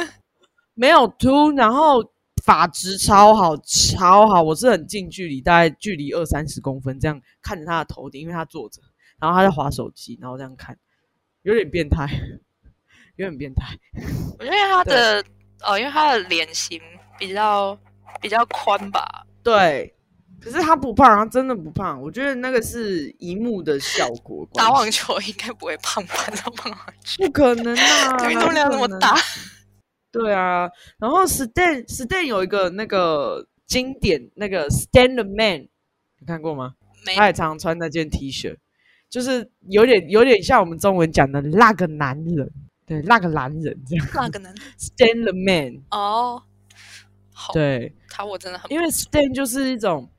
没有秃，然后发质超好，超好。我是很近距离，大概距离二三十公分这样看着他的头顶，因为他坐着，然后他在划手机，然后这样看，有点变态。有点变态，我觉得他的哦，因为他的脸型比较比较宽吧。对，可是他不胖，他真的不胖。我觉得那个是一幕的效果。打网球应该不会胖吧？打网球不可能啊，运动量那么大。对啊，然后 Stan Stan 有一个那个经典那个 Stand the Man，你看过吗？他也常常穿那件 T 恤，就是有点有点像我们中文讲的那个男人。对，那个男人这样，那个男人。Stan the Man 哦，好，对，他我真的很，因为 Stan 就是一种，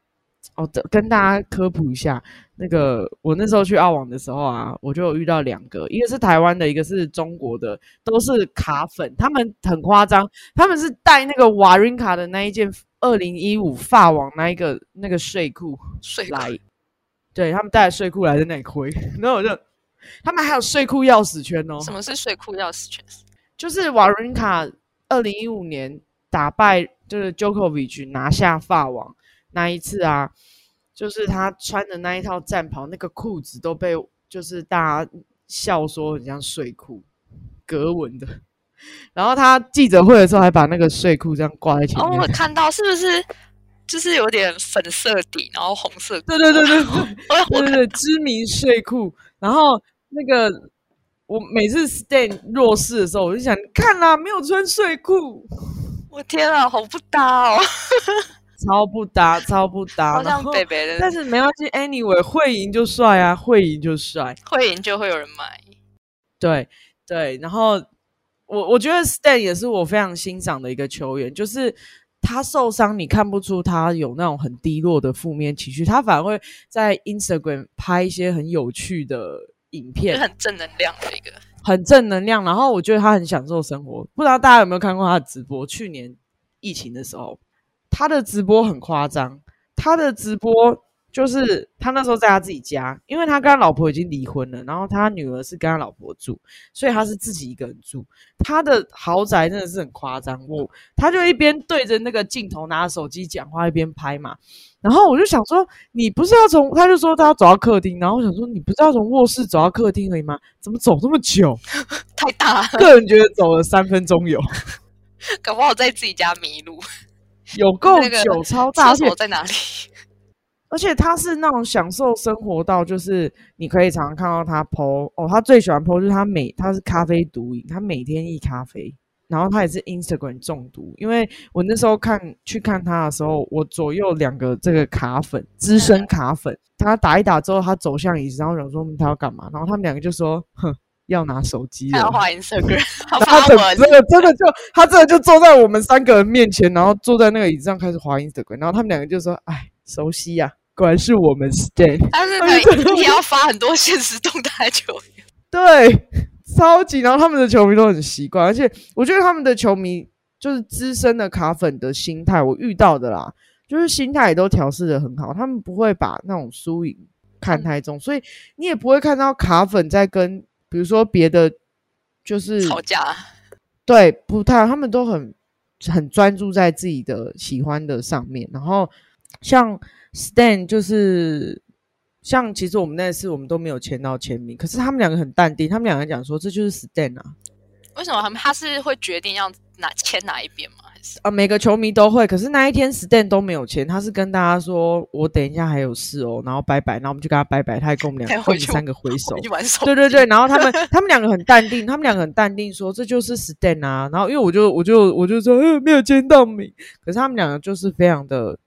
哦，跟大家科普一下，那个我那时候去澳网的时候啊，我就有遇到两个，一个是台湾的，一个是中国的，都是卡粉，他们很夸张，他们是带那个瓦林卡的那一件二零一五发网那一个那个睡裤睡来，对他们带睡裤来在那里亏，然后我就。他们还有睡裤钥匙圈哦。什么是睡裤钥匙圈？就是瓦伦卡二零一五年打败就是 Djokovic 拿下法网那一次啊，就是他穿的那一套战袍，那个裤子都被就是大家笑说很像睡裤，格纹的。然后他记者会的时候还把那个睡裤这样挂在前面。哦，我看到是不是就是有点粉色底，然后红色。对对对对 对对对，知名睡裤。然后那个我每次 stand 弱势的时候，我就想看啦，没有穿睡裤。我天啊，好不搭哦！超不搭，超不搭，好像北北的。但是没关系，anyway，会赢就帅啊，会赢就帅，会赢就会有人买。对对，然后我我觉得 Stan 也是我非常欣赏的一个球员，就是他受伤，你看不出他有那种很低落的负面情绪，他反而会在 Instagram 拍一些很有趣的影片，很正能量的一个，很正能量。然后我觉得他很享受生活，不知道大家有没有看过他的直播？去年疫情的时候。他的直播很夸张，他的直播就是他那时候在他自己家，因为他跟他老婆已经离婚了，然后他女儿是跟他老婆住，所以他是自己一个人住。他的豪宅真的是很夸张，我他就一边对着那个镜头拿着手机讲话，一边拍嘛。然后我就想说，你不是要从他就说他要走到客厅，然后我想说你不是要从卧室走到客厅而已吗？怎么走这么久？太大了，个人觉得走了三分钟有，搞不好在自己家迷路。有够久，超大，而且在哪里？而且他是那种享受生活到，就是你可以常常看到他 PO 哦，他最喜欢 PO 就是他每他是咖啡毒瘾，他每天一咖啡，然后他也是 Instagram 中毒。因为我那时候看去看他的时候，我左右两个这个卡粉资深卡粉，他打一打之后，他走向椅子，然后想说他要干嘛，然后他们两个就说哼。要拿手机，要画 Instagram，他整真的真的就他真的就坐在我们三个人面前，然后坐在那个椅子上开始滑 Instagram，然后他们两个就说：“哎，熟悉呀，果然是我们 Stay。”但是你要发很多现实动态球员，对，超级。然后他们的球迷都很习惯，而且我觉得他们的球迷就是资深的卡粉的心态，我遇到的啦，就是心态也都调试的很好，他们不会把那种输赢看太重，所以你也不会看到卡粉在跟。比如说别的，就是吵架，对，不太，他们都很很专注在自己的喜欢的上面。然后像 Stan，就是像其实我们那次我们都没有签到签名，可是他们两个很淡定，他们两个讲说这就是 Stan 啊。为什么他们他是会决定要哪签哪一边吗？还是啊，每个球迷都会，可是那一天 Stan 都没有签，他是跟大家说，我等一下还有事哦，然后拜拜，然后我们就跟他拜拜，他还跟我们两个三个挥手，对对对，然后他们他们两个很淡定，他们两个很淡定说这就是 Stan 啊，然后因为我就我就我就说，呃，没有签到名，可是他们两个就是非常的。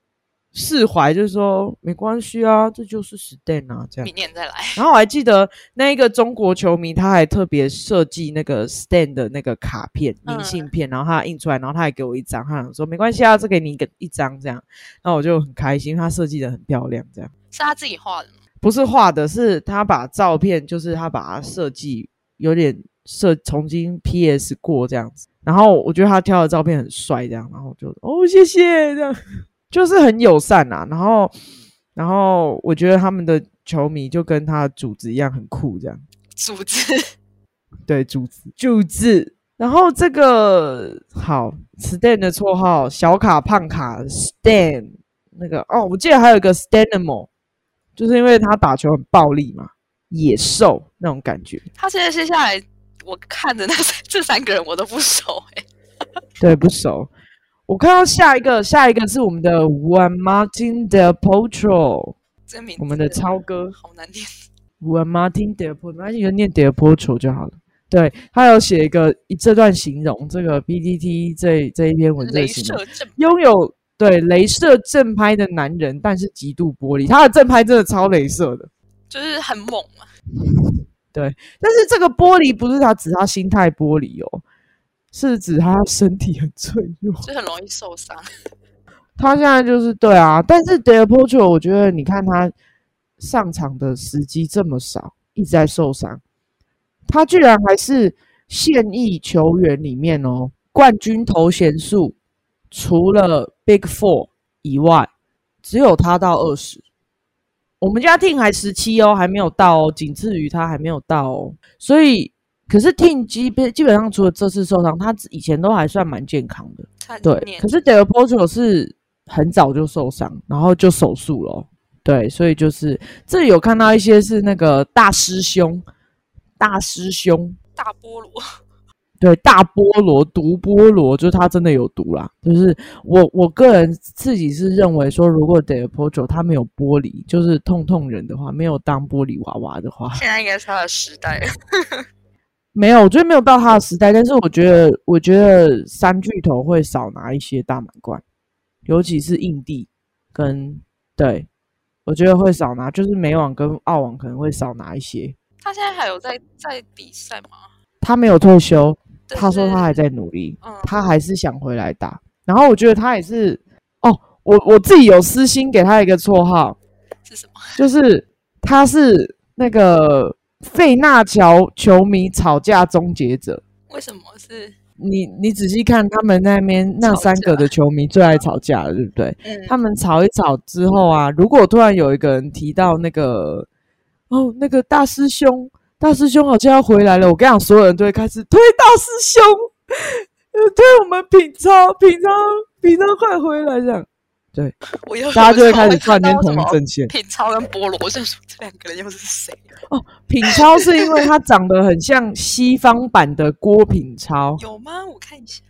释怀就是说没关系啊，这就是 Stan 啊，这样明年再来。然后我还记得那一个中国球迷，他还特别设计那个 Stan 的那个卡片、明信片，然后他印出来，然后他还给我一张，他想说没关系啊，这给你一个一张这样。然后我就很开心，他设计的很漂亮，这样是他自己画的吗？不是画的，是他把照片，就是他把它设计有点设重新 PS 过这样子。然后我觉得他挑的照片很帅，这样，然后就哦谢谢这样。就是很友善呐，然后，然后我觉得他们的球迷就跟他组织一样很酷，这样。组织，对，组织组织。然后这个好，Stan 的绰号小卡胖卡 Stan，那个哦，我记得还有一个 Stanimal，就是因为他打球很暴力嘛，野兽那种感觉。他现在接下来我看的那 这三个人我都不熟哎，对，不熟。我看到下一个，下一个是我们的 Juan Martin del Potro，这名我们的超哥。好难念，Juan Martin del Potro，那你就念 del Potro 就好了。对他有写一个这段形容，这个 PPT 这这一篇文字形容，拥有对镭射正拍的男人，但是极度玻璃，他的正拍真的超镭射的，就是很猛嘛。对，但是这个玻璃不是他指他心态玻璃哦。是指他身体很脆弱，就很容易受伤。他现在就是对啊，但是 d e l p o t r o 我觉得你看他上场的时机这么少，一直在受伤，他居然还是现役球员里面哦，冠军头衔数除了 Big Four 以外，只有他到二十。我们家 Team 还十七哦，还没有到哦，仅次于他还没有到哦，所以。可是 Team 基本基本上除了这次受伤，他以前都还算蛮健康的。对，可是 Del Potro 是很早就受伤，然后就手术了。对，所以就是这里有看到一些是那个大师兄，大师兄，大菠萝，对，大菠萝毒菠萝，就是他真的有毒啦。就是我我个人自己是认为说，如果 Del Potro 他没有玻璃，就是痛痛人的话，没有当玻璃娃娃的话，现在应该是他的时代。没有，我觉得没有到他的时代。但是我觉得，我觉得三巨头会少拿一些大满贯，尤其是印地跟对，我觉得会少拿，就是美网跟澳网可能会少拿一些。他现在还有在在比赛吗？他没有退休。他说他还在努力，他还是想回来打。然后我觉得他也是哦，我我自己有私心给他一个绰号，是什么？就是他是那个费纳乔球迷吵架终结者。为什么是？你你仔细看他们那边那三个的球迷最爱吵架了，对不对？嗯。他们吵一吵之后啊，如果突然有一个人提到那个哦，那个大师兄。大师兄好像要回来了，我跟你讲，所有人都会开始推大师兄，推我们品超，品超，品超快回来这样。对，大家就会开始串联同一阵线。品超跟菠萝，我想说这两个人又是谁？哦，品超是因为他长得很像西方版的郭品超，有吗？我看一下。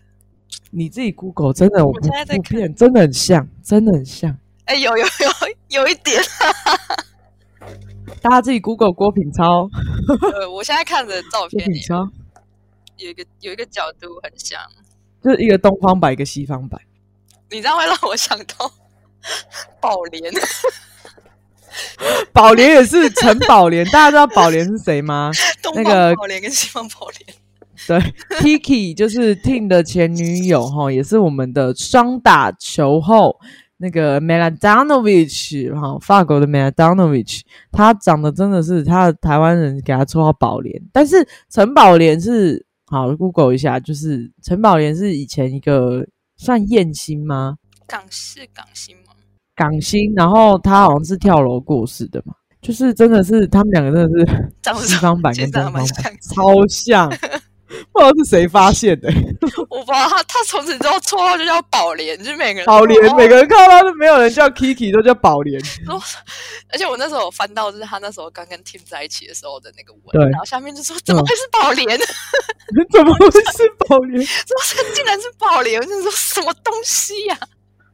你自己 Google，真的，我现在在看，真的很像，真的很像。哎，有有有有一点。大家自己 Google 郭品超，呃，我现在看的照片，郭品超有一个有一个角度很像，就是一个东方版，一个西方版。你这样会让我想到 宝莲，宝莲也是陈宝莲，大家知道宝莲是谁吗？那个宝莲跟西方宝莲，对，Kiki 就是 Tim 的前女友哈，也是我们的双打球后。那个 Meladonovich 哈，法国的 Meladonovich，他长得真的是他台湾人给他绰号宝莲，但是陈宝莲是好 Google 一下，就是陈宝莲是以前一个算艳星吗？港式港星吗？港星，然后他好像是跳楼过世的嘛，就是真的是他们两个真的是西方版跟东方版超像。不知道是谁发现的，我不知道他，他从此之后绰号就叫宝莲，就每个人宝莲，每个人看到他都没有人叫 Kiki，都叫宝莲。而且我那时候有翻到，就是他那时候刚跟 Tim 在一起的时候的那个文，然后下面就说怎么会是宝莲？怎么会是宝莲？怎么竟然是宝莲？我就说什么东西呀？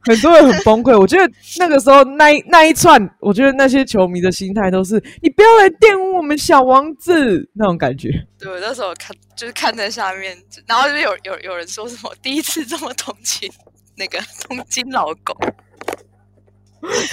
很多人很崩溃，我觉得那个时候那一那一串，我觉得那些球迷的心态都是你不要来玷污我们小王子那种感觉。对，我那时候看就是看在下面，然后就有 有有人说什么第一次这么同情那个东京老公，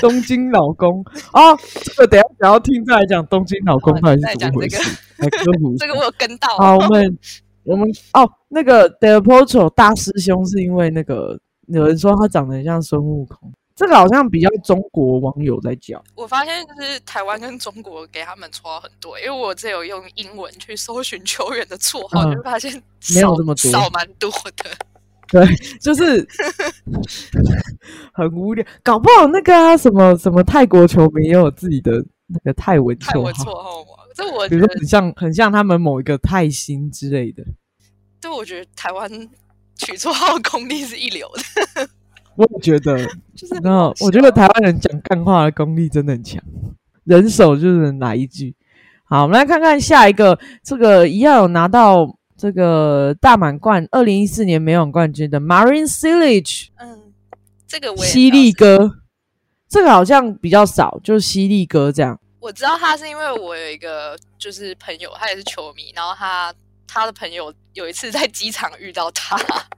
东京老公啊，这个等下想要听再来讲东京老公到底是怎么回事？来科普，这个我有跟到。好，我们我们哦，那个 Del Potro 大师兄是因为那个。有人说他长得像孙悟空，这个好像比较中国网友在讲。我发现就是台湾跟中国给他们绰号很多，因为我这有用英文去搜寻球员的绰号，就发现没有这么多，少蛮多的。对，就是 很无聊，搞不好那个什么什么泰国球迷也有自己的那个泰文绰号吗？这我比如说很像很像他们某一个泰星之类的。对，我觉得台湾。取绰号功力是一流的，我也觉得，就是那我觉得台湾人讲干话的功力真的很强，人手就是哪一句。好，我们来看看下一个，这个一样有拿到这个大满贯，二零一四年美网冠军的 Marin Cilic。嗯，这个犀利哥，这个好像比较少，就是犀利哥这样。我知道他是因为我有一个就是朋友，他也是球迷，然后他。他的朋友有一次在机场遇到他啊，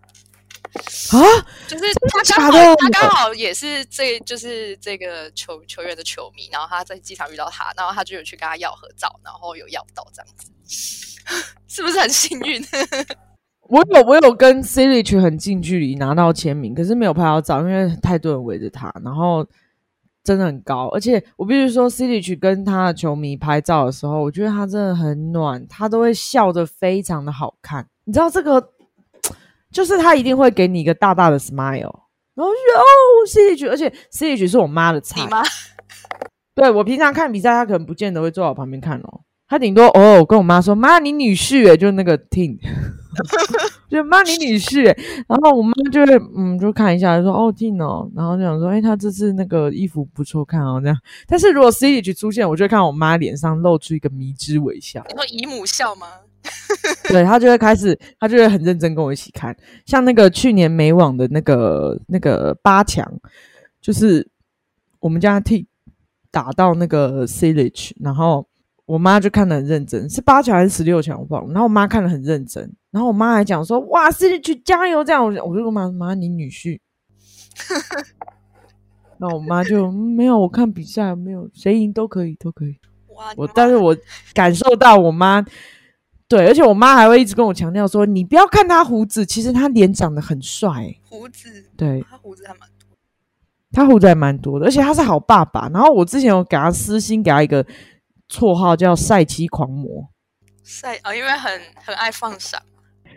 就是他刚好他刚好也是这就是这个球球员的球迷，然后他在机场遇到他，然后他就有去跟他要合照，然后有要到这样子，是不是很幸运？我有我有跟 s i l i c 很近距离拿到签名，可是没有拍到照，因为太多人围着他，然后。真的很高，而且我必须说 c i t y 去跟他的球迷拍照的时候，我觉得他真的很暖，他都会笑得非常的好看。你知道这个，就是他一定会给你一个大大的 smile，然后就哦 c i t y 而且 c i t y 是我妈的菜。妈？对我平常看比赛，他可能不见得会坐我旁边看哦。他顶多偶尔跟我妈说：“妈，你女婿诶，就是那个 Ting，就骂你女婿。”然后我妈就会嗯，就看一下，说：“哦，Ting 哦。”然后就想说：“哎，他这次那个衣服不错看哦。”这样。但是如果 C H 出现，我就会看我妈脸上露出一个迷之微笑。你说姨母笑吗？对他就会开始，他就会很认真跟我一起看。像那个去年美网的那个那个八强，就是我们家 T 打到那个 C H，然后我妈就看得很认真，是八强还是十六强我忘了。然后我妈看得很认真，然后我妈还讲说：“哇是去加油！”这样，我我就跟妈妈你女婿。那我妈就没有，我看比赛没有，谁赢都可以，都可以。哇，我但是我感受到我妈对，而且我妈还会一直跟我强调说：“你不要看他胡子，其实他脸长得很帅。胡子，对他胡子还蛮多。他胡子还蛮多的，而且他是好爸爸。然后我之前有给他私心给他一个绰号叫“赛妻狂魔赛啊，因为很很爱放闪。”，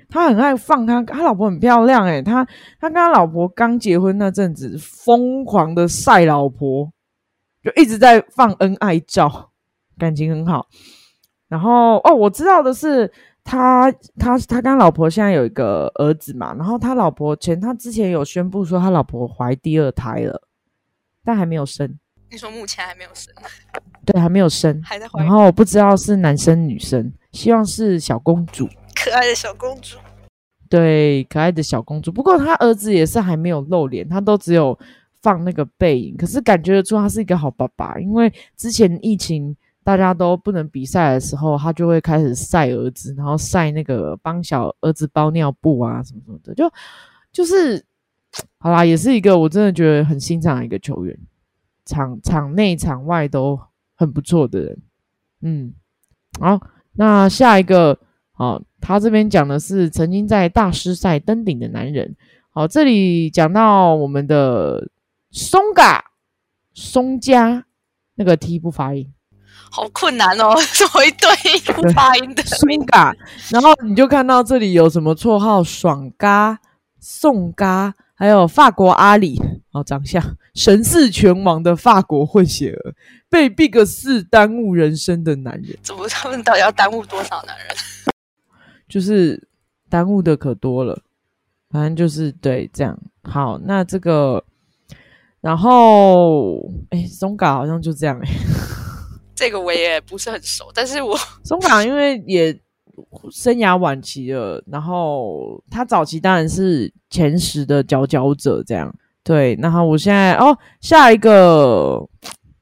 他很爱放他，他老婆很漂亮诶、他他跟他老婆刚结婚那阵子，疯狂的晒老婆，就一直在放恩爱照，感情很好。然后哦，我知道的是，他他他跟他老婆现在有一个儿子嘛，然后他老婆前他之前有宣布说他老婆怀第二胎了，但还没有生，你说目前还没有生，对，还没有生。还在怀孕，然后不知道是男生女生，希望是小公主，可爱的小公主。对，可爱的小公主。不过他儿子也是还没有露脸，他都只有放那个背影，可是感觉得出他是一个好爸爸，因为之前疫情大家都不能比赛的时候，他就会开始晒儿子，然后晒那个帮小儿子包尿布啊什么什么的，就就是 好啦，也是一个我真的觉得很欣赏的一个球员，场场内场外都很不错的人。嗯，好，那下一个，好，他这边讲的是曾经在大师赛登顶的男人。好，这里讲到我们的松嘎松家那个 T 不发音，好困难哦，作为一堆不发音的松嘎，然后你就看到这里有什么绰号，爽嘎、宋嘎，还有法国阿里，哦，长相神似拳王的法国混血儿，被 Big 四耽误人生的男人，怎么他们到底要耽误多少男人？就是耽误的可多了，反正就是对这样。好，那这个，然后哎，松嘎好像就这样哎、这个我也不是很熟，但是我松嘎因为也生涯晚期了，然后他早期当然是前十的佼佼者这样。对，然后我现在哦，下一个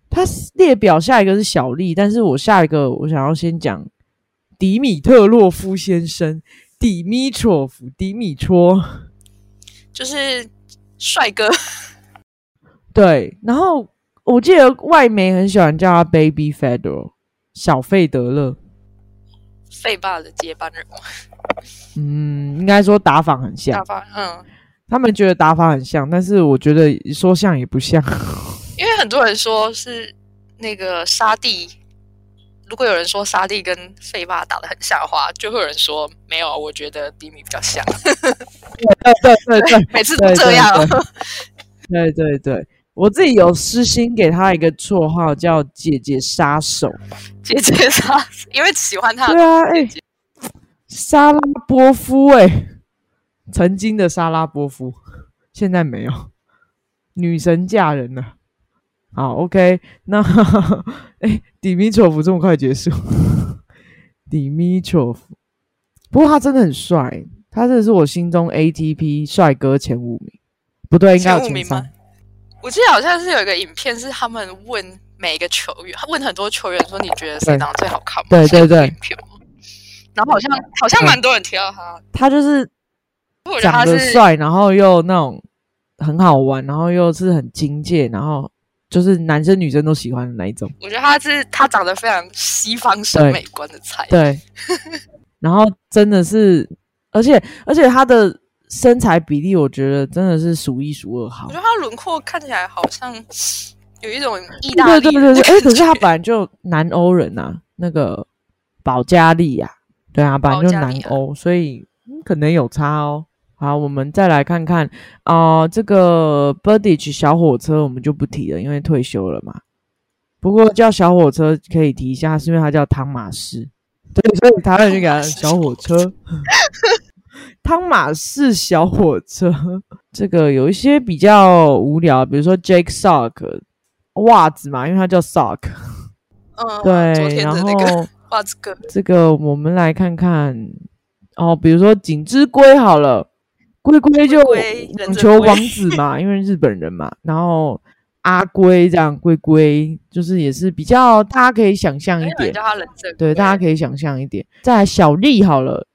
他列表下一个是小丽，但是我下一个我想要先讲迪米特洛夫先生，迪米托夫，迪米托。就是帅哥，对，然后我记得外媒很喜欢叫他 Baby Federal，小费德勒。费霸的接班人。吗，嗯，应该说打法很像。打法嗯，他们觉得打法很像，但是我觉得说像也不像。因为很多人说是那个沙地，如果有人说沙地跟费霸打的很像的话，就会有人说没有，我觉得迪米比较像，对对对对 每次都这样。对对对，我自己有私心给他一个绰号叫“姐姐杀手 姐姐杀，因为喜欢”。他对啊，哎、姐姐沙拉波夫、哎，曾经的沙拉波夫，现在没有，女神嫁人了。好，OK，那 哎，迪米佐夫这么快结束，迪米佐夫，不过他真的很帅，他真的是我心中 ATP 帅哥前五名，不对，应该有前前五名吗三。我记得好像是有一个影片，是他们问每个球员，问很多球员说你觉得谁长得最好看吗？对对对。然后好像好像蛮多人提到他，他就是长得帅，然后又那种很好玩，然后又是很亲切，然后就是男生女生都喜欢的那一种。我觉得他是他长得非常西方审美观的菜，对，然后真的是，而且而且他的身材比例，我觉得真的是数一数二好我觉。得他轮廓看起来好像 有一种意大利对对对对，哎，可是他本来就南欧人呐、那个保加利亚，对啊，本来就南欧，所以、嗯可能有差哦。好，我们再来看看啊、这个 Burdage 小火车我们就不提了，因为退休了嘛。不过叫小火车可以提一下，是因为他叫汤马斯，对，所以台湾人就给他小火车。汤马士小火车，这个有一些比较无聊，比如说 Jake Sock 袜子嘛，因为它叫 Sock，嗯，对，然后 袜子哥。这个我们来看看。哦，比如说锦织龟好了，龟龟就网球王子嘛，因为日本人嘛，然后阿龟这样龟龟就是也是比较大家可以想象一点。叫，他忍者龟，对，大家可以想象一点。再来小丽好了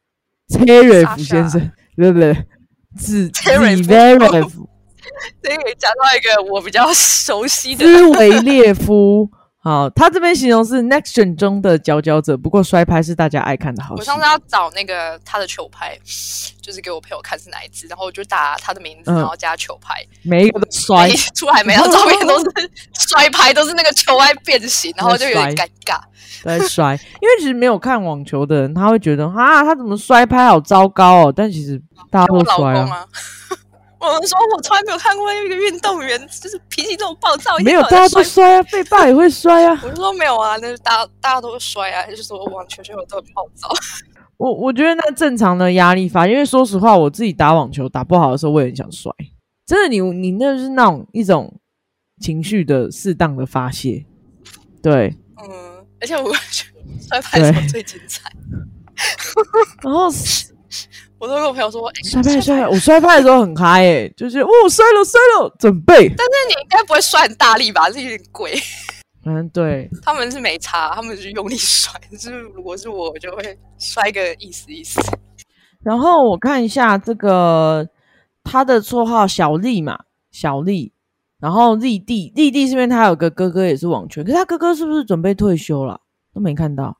t e r e f 先生，对不对？子 Zverev Zverev 这个讲到一个我比较熟悉的，斯维列夫。好，他这边形容是 Next Gen 中的佼佼者，不过摔拍是大家爱看的好我上。次要找那个他的球拍，就是给我朋友看是哪一支，然后我就打他的名字，嗯然后加球拍，每一个都摔哎，出来每张照片 都是摔拍，都是那个球拍变形，然后就有点尴尬。都在摔，因为其实没有看网球的人，他会觉得啊，他怎么摔拍好糟糕哦。但其实大家我老都摔啊，我说我从来没有看过一个运动员就是脾气这么暴躁，一没有大家天到晚在摔都摔啊，被爸也会摔啊。我就说没有啊，那是大大家都会摔啊，就是说网球选手都很暴躁。我我觉得那正常的压力发，因为说实话，我自己打网球打不好的时候，我也很想摔。真的你，你那是那种一种情绪的适当的发泄。对，嗯，而且我觉得摔拍的时候最精彩。然后我都跟我朋友说，哎摔拍摔拍，我摔拍的时候很嗨诶、就是哦摔了摔了，准备。但是你应该不会摔很大力吧？这有点贵。嗯，对，他们是没差，他们是用力摔。就是如果是我，我就会摔个意思意思。然后我看一下这个他的绰号小丽嘛，小丽。然后丽弟，丽弟是因为他有个哥哥也是网球，可是他哥哥是不是准备退休了？都没看到。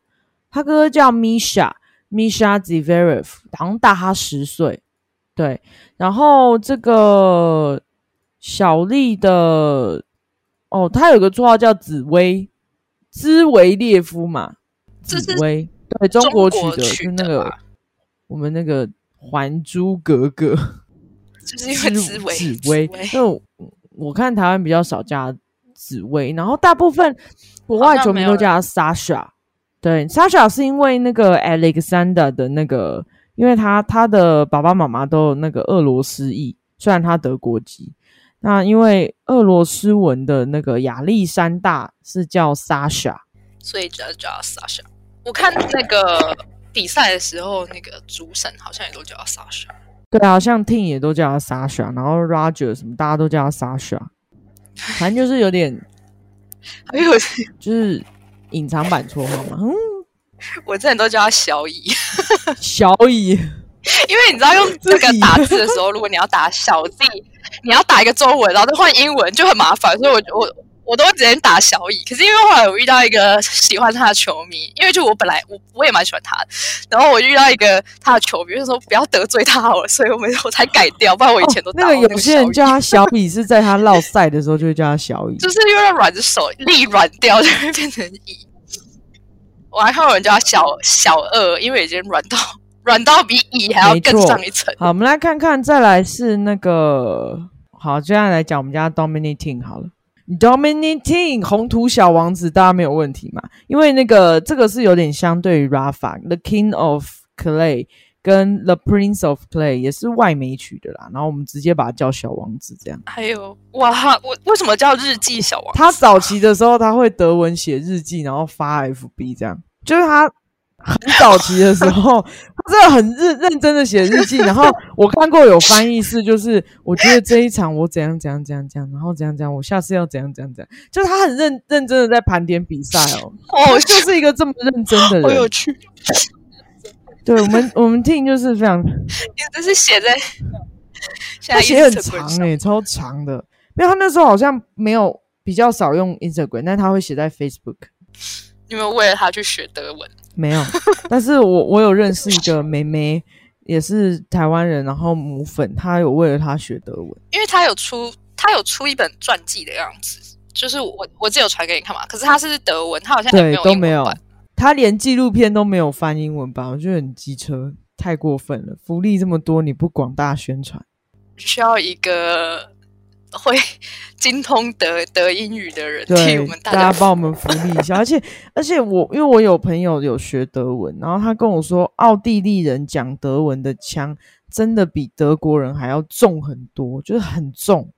他哥哥叫 Misha，Misha Zverev，好像大他十岁。对，然后这个小丽的哦，他有个绰号叫紫薇，兹维列夫嘛，紫薇，对，中国取的，就那个我们那个《还珠格格 》就是因为紫薇，紫薇，薇因为我我看台湾比较少加紫薇，然后大部分国外球迷都叫她 Sasha。对，Sasha 是因为那个 Alexander 的那个，因为他他的爸爸妈妈都有那个俄罗斯裔，虽然他德国籍，那因为俄罗斯文的那个亚历山大是叫 Sasha，所以叫叫 Sasha。我看那个比赛的时候，那个主审好像也都叫 Sasha。对啊，像 Ting 也都叫他 Sasha，然后 Roger 什么大家都叫他 Sasha，反正就是有点 还有就是隐藏版绰号吗，嗯，我之前都叫他小乙，小乙，因为你知道用这个打字的时候，如果你要打小 Z，你要打一个中文，然后再换英文就很麻烦，所以我我我都会直接打小乙。可是因为后来我遇到一个喜欢他的球迷，因为就我本来我我也蛮喜欢他的，然后我遇到一个他的球迷，就说不要得罪他好了，所以我们我才改掉，不然我以前都打、哦那个有些人叫他小乙，是在他落赛的时候就会叫他小乙。就是因为软着手力软掉，就会变成乙。我还看到有人叫他小小二，因为已经软到软到比乙还要更上一层。好，我们来看看，再来是那个，好，接下来讲我们家 Dominic Ting 好了。Dominic Ting 红土小王子，大家没有问题嘛？因为那个这个是有点相对于 Rafa，The King of Clay 跟 The Prince of Clay 也是外媒取的啦。然后我们直接把它叫小王子这样。还有哇，我为什么叫日记小王子？他早期的时候，他会德文写日记，然后发 FB 这样，就是他很早期的时候，他真的很认认真的写日记。然后我看过有翻译是，就是我觉得这一场我怎样怎样怎样怎样，然后怎样怎样，我下次要怎样怎样怎样，就是他很认认真的在盘点比赛哦，哦，就是一个这么认真的好有人。趣。对我们我们听就是非常，你这是写在他写很长上诶、超长的。没有，他那时候好像没有比较少用 Instagram，但他会写在 Facebook。你有没有为了他去学德文？没有，但是我我有认识一个妹妹，也是台湾人，然后母粉，她有为了她学德文。因为她有出她有出一本传记的样子，就是我我只有传给你看嘛。可是她是德文，她好像对，都没有她连纪录片都没有翻英文版，我觉得很机车，太过分了。福利这么多，你不广大宣传？需要一个会 精通德德英语的人替对我们，大家家帮我们福利一下。而且而且我因为我有朋友有学德文，然后他跟我说，奥地利人讲德文的腔真的比德国人还要重很多，就是很重。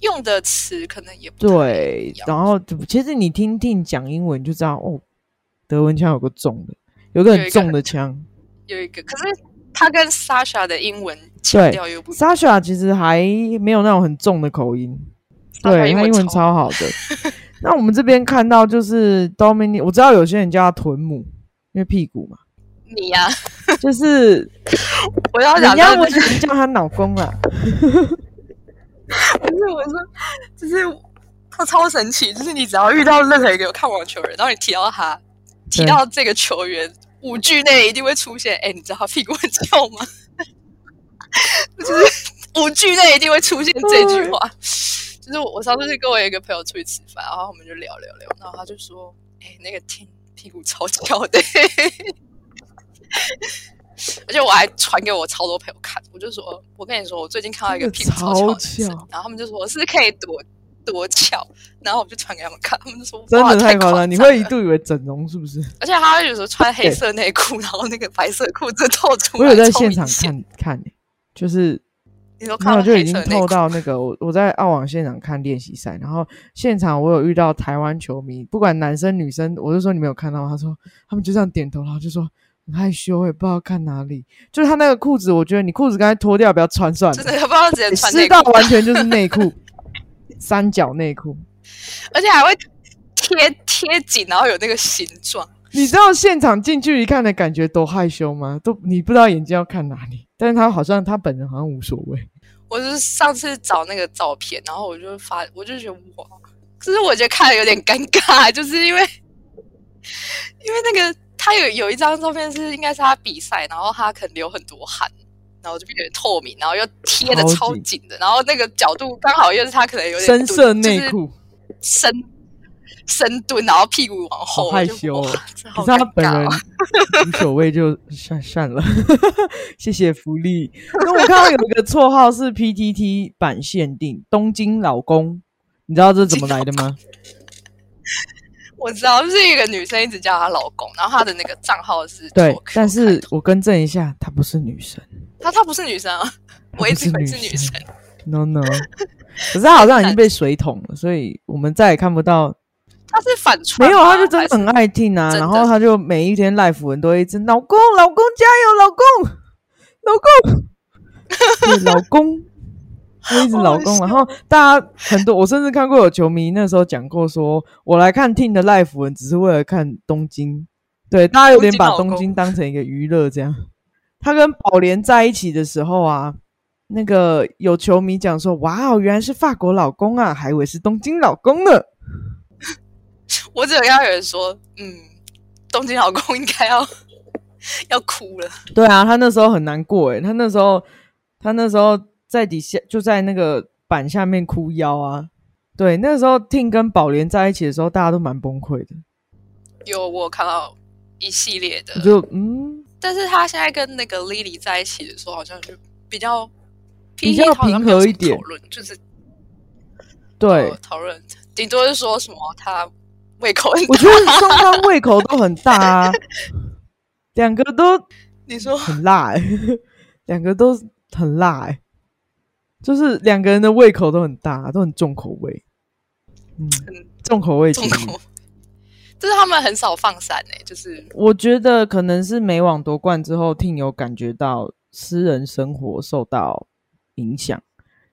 用的词可能也不对然后其实你听听讲英文就知道哦，德文枪有个重的，有个很重的枪。有一个，可是他跟 Sasha 的英文腔调又不。Sasha 其实还没有那种很重的口音对他英文超超好的。那我们这边看到就是 Dominic，我知道有些人叫他臀母，因为屁股嘛，你呀、就是我要人讲的就是家我只能叫他老公了。不是我说，就是他超神奇，就是你只要遇到任何一个有看网球的人，然后你提到他，提到这个球员，五句内一定会出现，哎，你知道他屁股很翘吗？就是五句内一定会出现这句话。就是我我上次是跟我一个朋友出去吃饭，然后我们就聊聊聊，然后他就说，哎，那个天屁股超翘的。而且我还传给我超多朋友看，我就说，我跟你说，我最近看到一个屁股超翘然后他们就说是可以多多翘，然后我就传给他们看，他们就说真的太夸张，你了会一度以为整容是不是？而且他有时候穿黑色内裤，然后那个白色裤子透出我来，我有在现场。看看、欸，就是你说看到没有就已经透到那个我我在澳网现场看练习赛，然后现场我有遇到台湾球迷，不管男生女生，我就说你没有看到吗，他说他们就这样点头，然后就说很害羞，我也不知道看哪里，就是他那个裤子，我觉得你裤子刚才脱掉，不要穿算了真，的要不要直接穿内湿到？完全就是内裤，三角内裤。而且还会贴贴紧，然后有那个形状。你知道现场近距离看的感觉多害羞吗？都你不知道眼睛要看哪里，但是他好像他本人好像无所谓。我就是上次找那个照片，然后我就发，我就觉得哇，可是我觉得看了有点尴尬，就是因为 因为那个他有有一张照片是应该是他比赛，然后他可能流很多汗，然后就变得透明，然后又贴的超超紧紧的，然后那个角度刚好又是他可能有点深色内，裤，就是深深蹲，然后屁股往后，好害羞哦哇这好可是他本人哦 无所谓就算算了，谢谢福利。那我看到有一个绰号是 PTT 版限定东京老公，你知道这怎么来的吗？我知道，就是一个女生一直叫她老公，然后她的那个账号是对但是我更正一下，她不是女生，她她不是女生啊，我一直以为是女生生。，no no。可是她好像已经被水桶了，所以我们再也看不到。她是反串没有，他就真的很爱听啊，然后他就每一天 live 文都会一直老公老公加油，老公老公，老公。他 一直老公，然后大家很多，我甚至看过有球迷那时候讲过说，我来看 Team 的 live 文只是为了看东京，对，大家有点把东京当成一个娱乐这样。他跟宝莲在一起的时候啊，那个有球迷讲说，哇哦，原来是法国老公啊，还以为是东京老公呢。我只有看到有人说，嗯，东京老公应该要要哭了。对啊，他那时候很难过哎，他那时候他那时候在底下就在那个板下面哭腰啊。对，那时候 Ting 跟宝莲在一起的时候，大家都蛮崩溃的。有我有看到一系列的，就嗯，但是他现在跟那个 Lily 在一起的时候，好像就比较比较平和一点讨论就是对呃，讨论顶多是说什么他胃口很我觉得双方胃口都很大啊，两个都你说很辣哎、两个都很辣哎、就是两个人的胃口都很大，都很重口味。嗯，重口味。重口，就是他们很少放闪诶、就是我觉得可能是美网夺冠之后，Ting 有感觉到私人生活受到影响，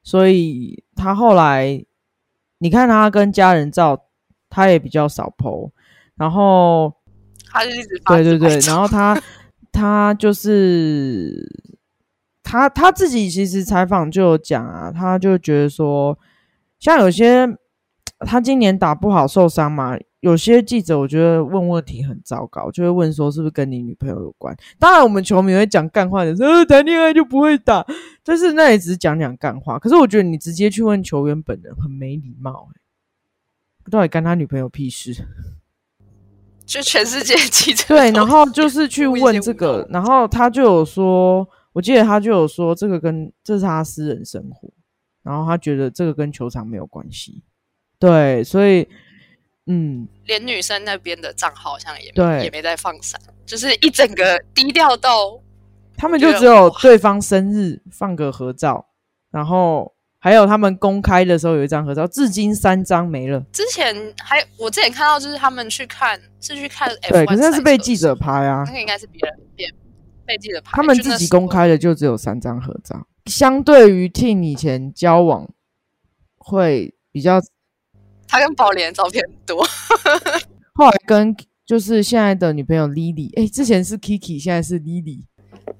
所以他后来，你看他跟家人照，他也比较少 PO，然后他就一直发对对对然后他 他就是他他自己其实采访就有讲啊，他就觉得说，像有些他今年打不好受伤嘛，有些记者我觉得问问题很糟糕，就会问说是不是跟你女朋友有关？当然我们球迷会讲干话的，说呃谈恋爱就不会打，但是那也只是讲讲干话。可是我觉得你直接去问球员本人很没礼貌、欸，到底干他女朋友屁事？就全世界记者对，然后就是去问这个，然后他就有说，我记得他就有说这个跟这是他私人生活，然后他觉得这个跟球场没有关系。对，所以嗯，连女生那边的账号好像也对也没在放闪，就是一整个低调到他们就只有对方生日放个合照，然后还有他们公开的时候有一张合照，至今三张没了。之前还我之前看到，就是他们去看是去看 F1 对，可是那是被记者拍啊，那，个应该是别人别被记者拍，他们自己公开的就只有三张合照。相对于 Tin 以前交往，会比较他跟宝莲照片很多，后来跟就是现在的女朋友 Lily，哎，之前是 Kiki，现在是 Lily。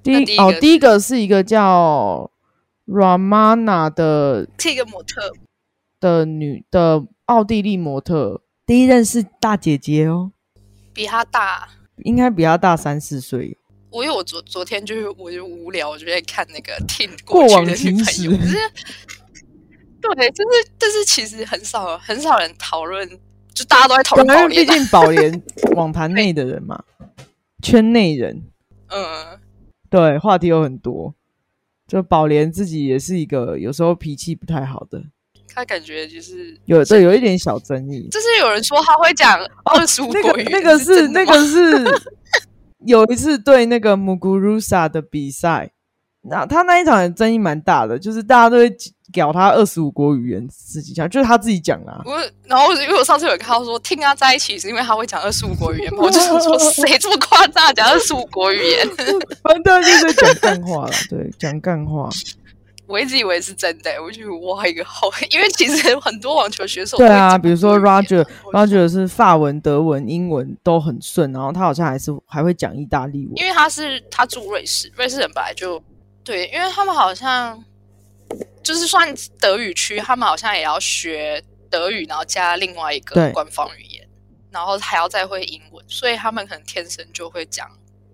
第一哦，第一个是一个叫 Ramana 的这个模特，的女的奥地利模特，第一任是大姐姐哦，比她大。应该比她大三四岁。我因为我昨昨天就是我就无聊，我就在看那个 Tin 过往去的女情史。朋友，可 是对，就是但是其实很少很少人讨论，就大家都在讨论对，因为毕宝莲嘛，竟宝莲网坛内的人嘛，圈内人，嗯，对，话题有很多。就宝莲自己也是一个有时候脾气不太好的，他感觉就是有对有一点小争议。就是有人说他会讲二十五那个国语言，那个是那个是。有一次对那个 Muguruza 的比赛，那他那一场争议蛮大的，就是大家都会屌他二十五国语言自己讲，就是他自己讲啊。我然后因为我上次有看到说听他在一起是因为他会讲二十五国语言嘛，我就想说 谁这么夸张啊讲二十五国语言？反正就是在讲干话了，对，讲干话。我一直以为是真的，我就哇一个好，因为其实很多网球选手对啊，比如说 Roger Roger 是法文、德文、英文都很顺，然后他好像还是还会讲意大利文。因为他是他住瑞士，瑞士人本来就对，因为他们好像就是算德语区，他们好像也要学德语，然后加另外一个官方语言，然后还要再会英文，所以他们可能天生就会讲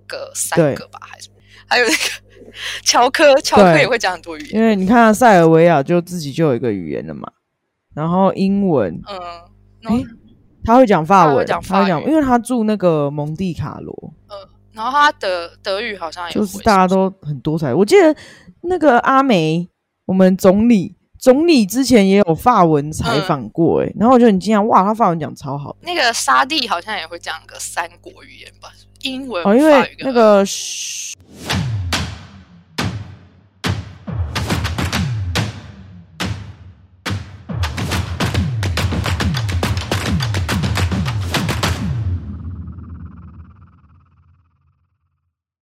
个三对个吧，还是还有那个乔科，乔科也会讲很多语言，因为你看塞尔维亚就自己就有一个语言了嘛，然后英文，嗯，然后诶他会讲法文，讲法语他会讲，因为他住那个蒙地卡罗，然后他德德语好像也就是大家都很多才。我记得那个阿梅，我们总理总理之前也有法文采嗯访过、诶，然后我就很惊讶，哇，他法文讲超好。那个沙地好像也会讲个三国语言吧，英文、哦，因为那个嘘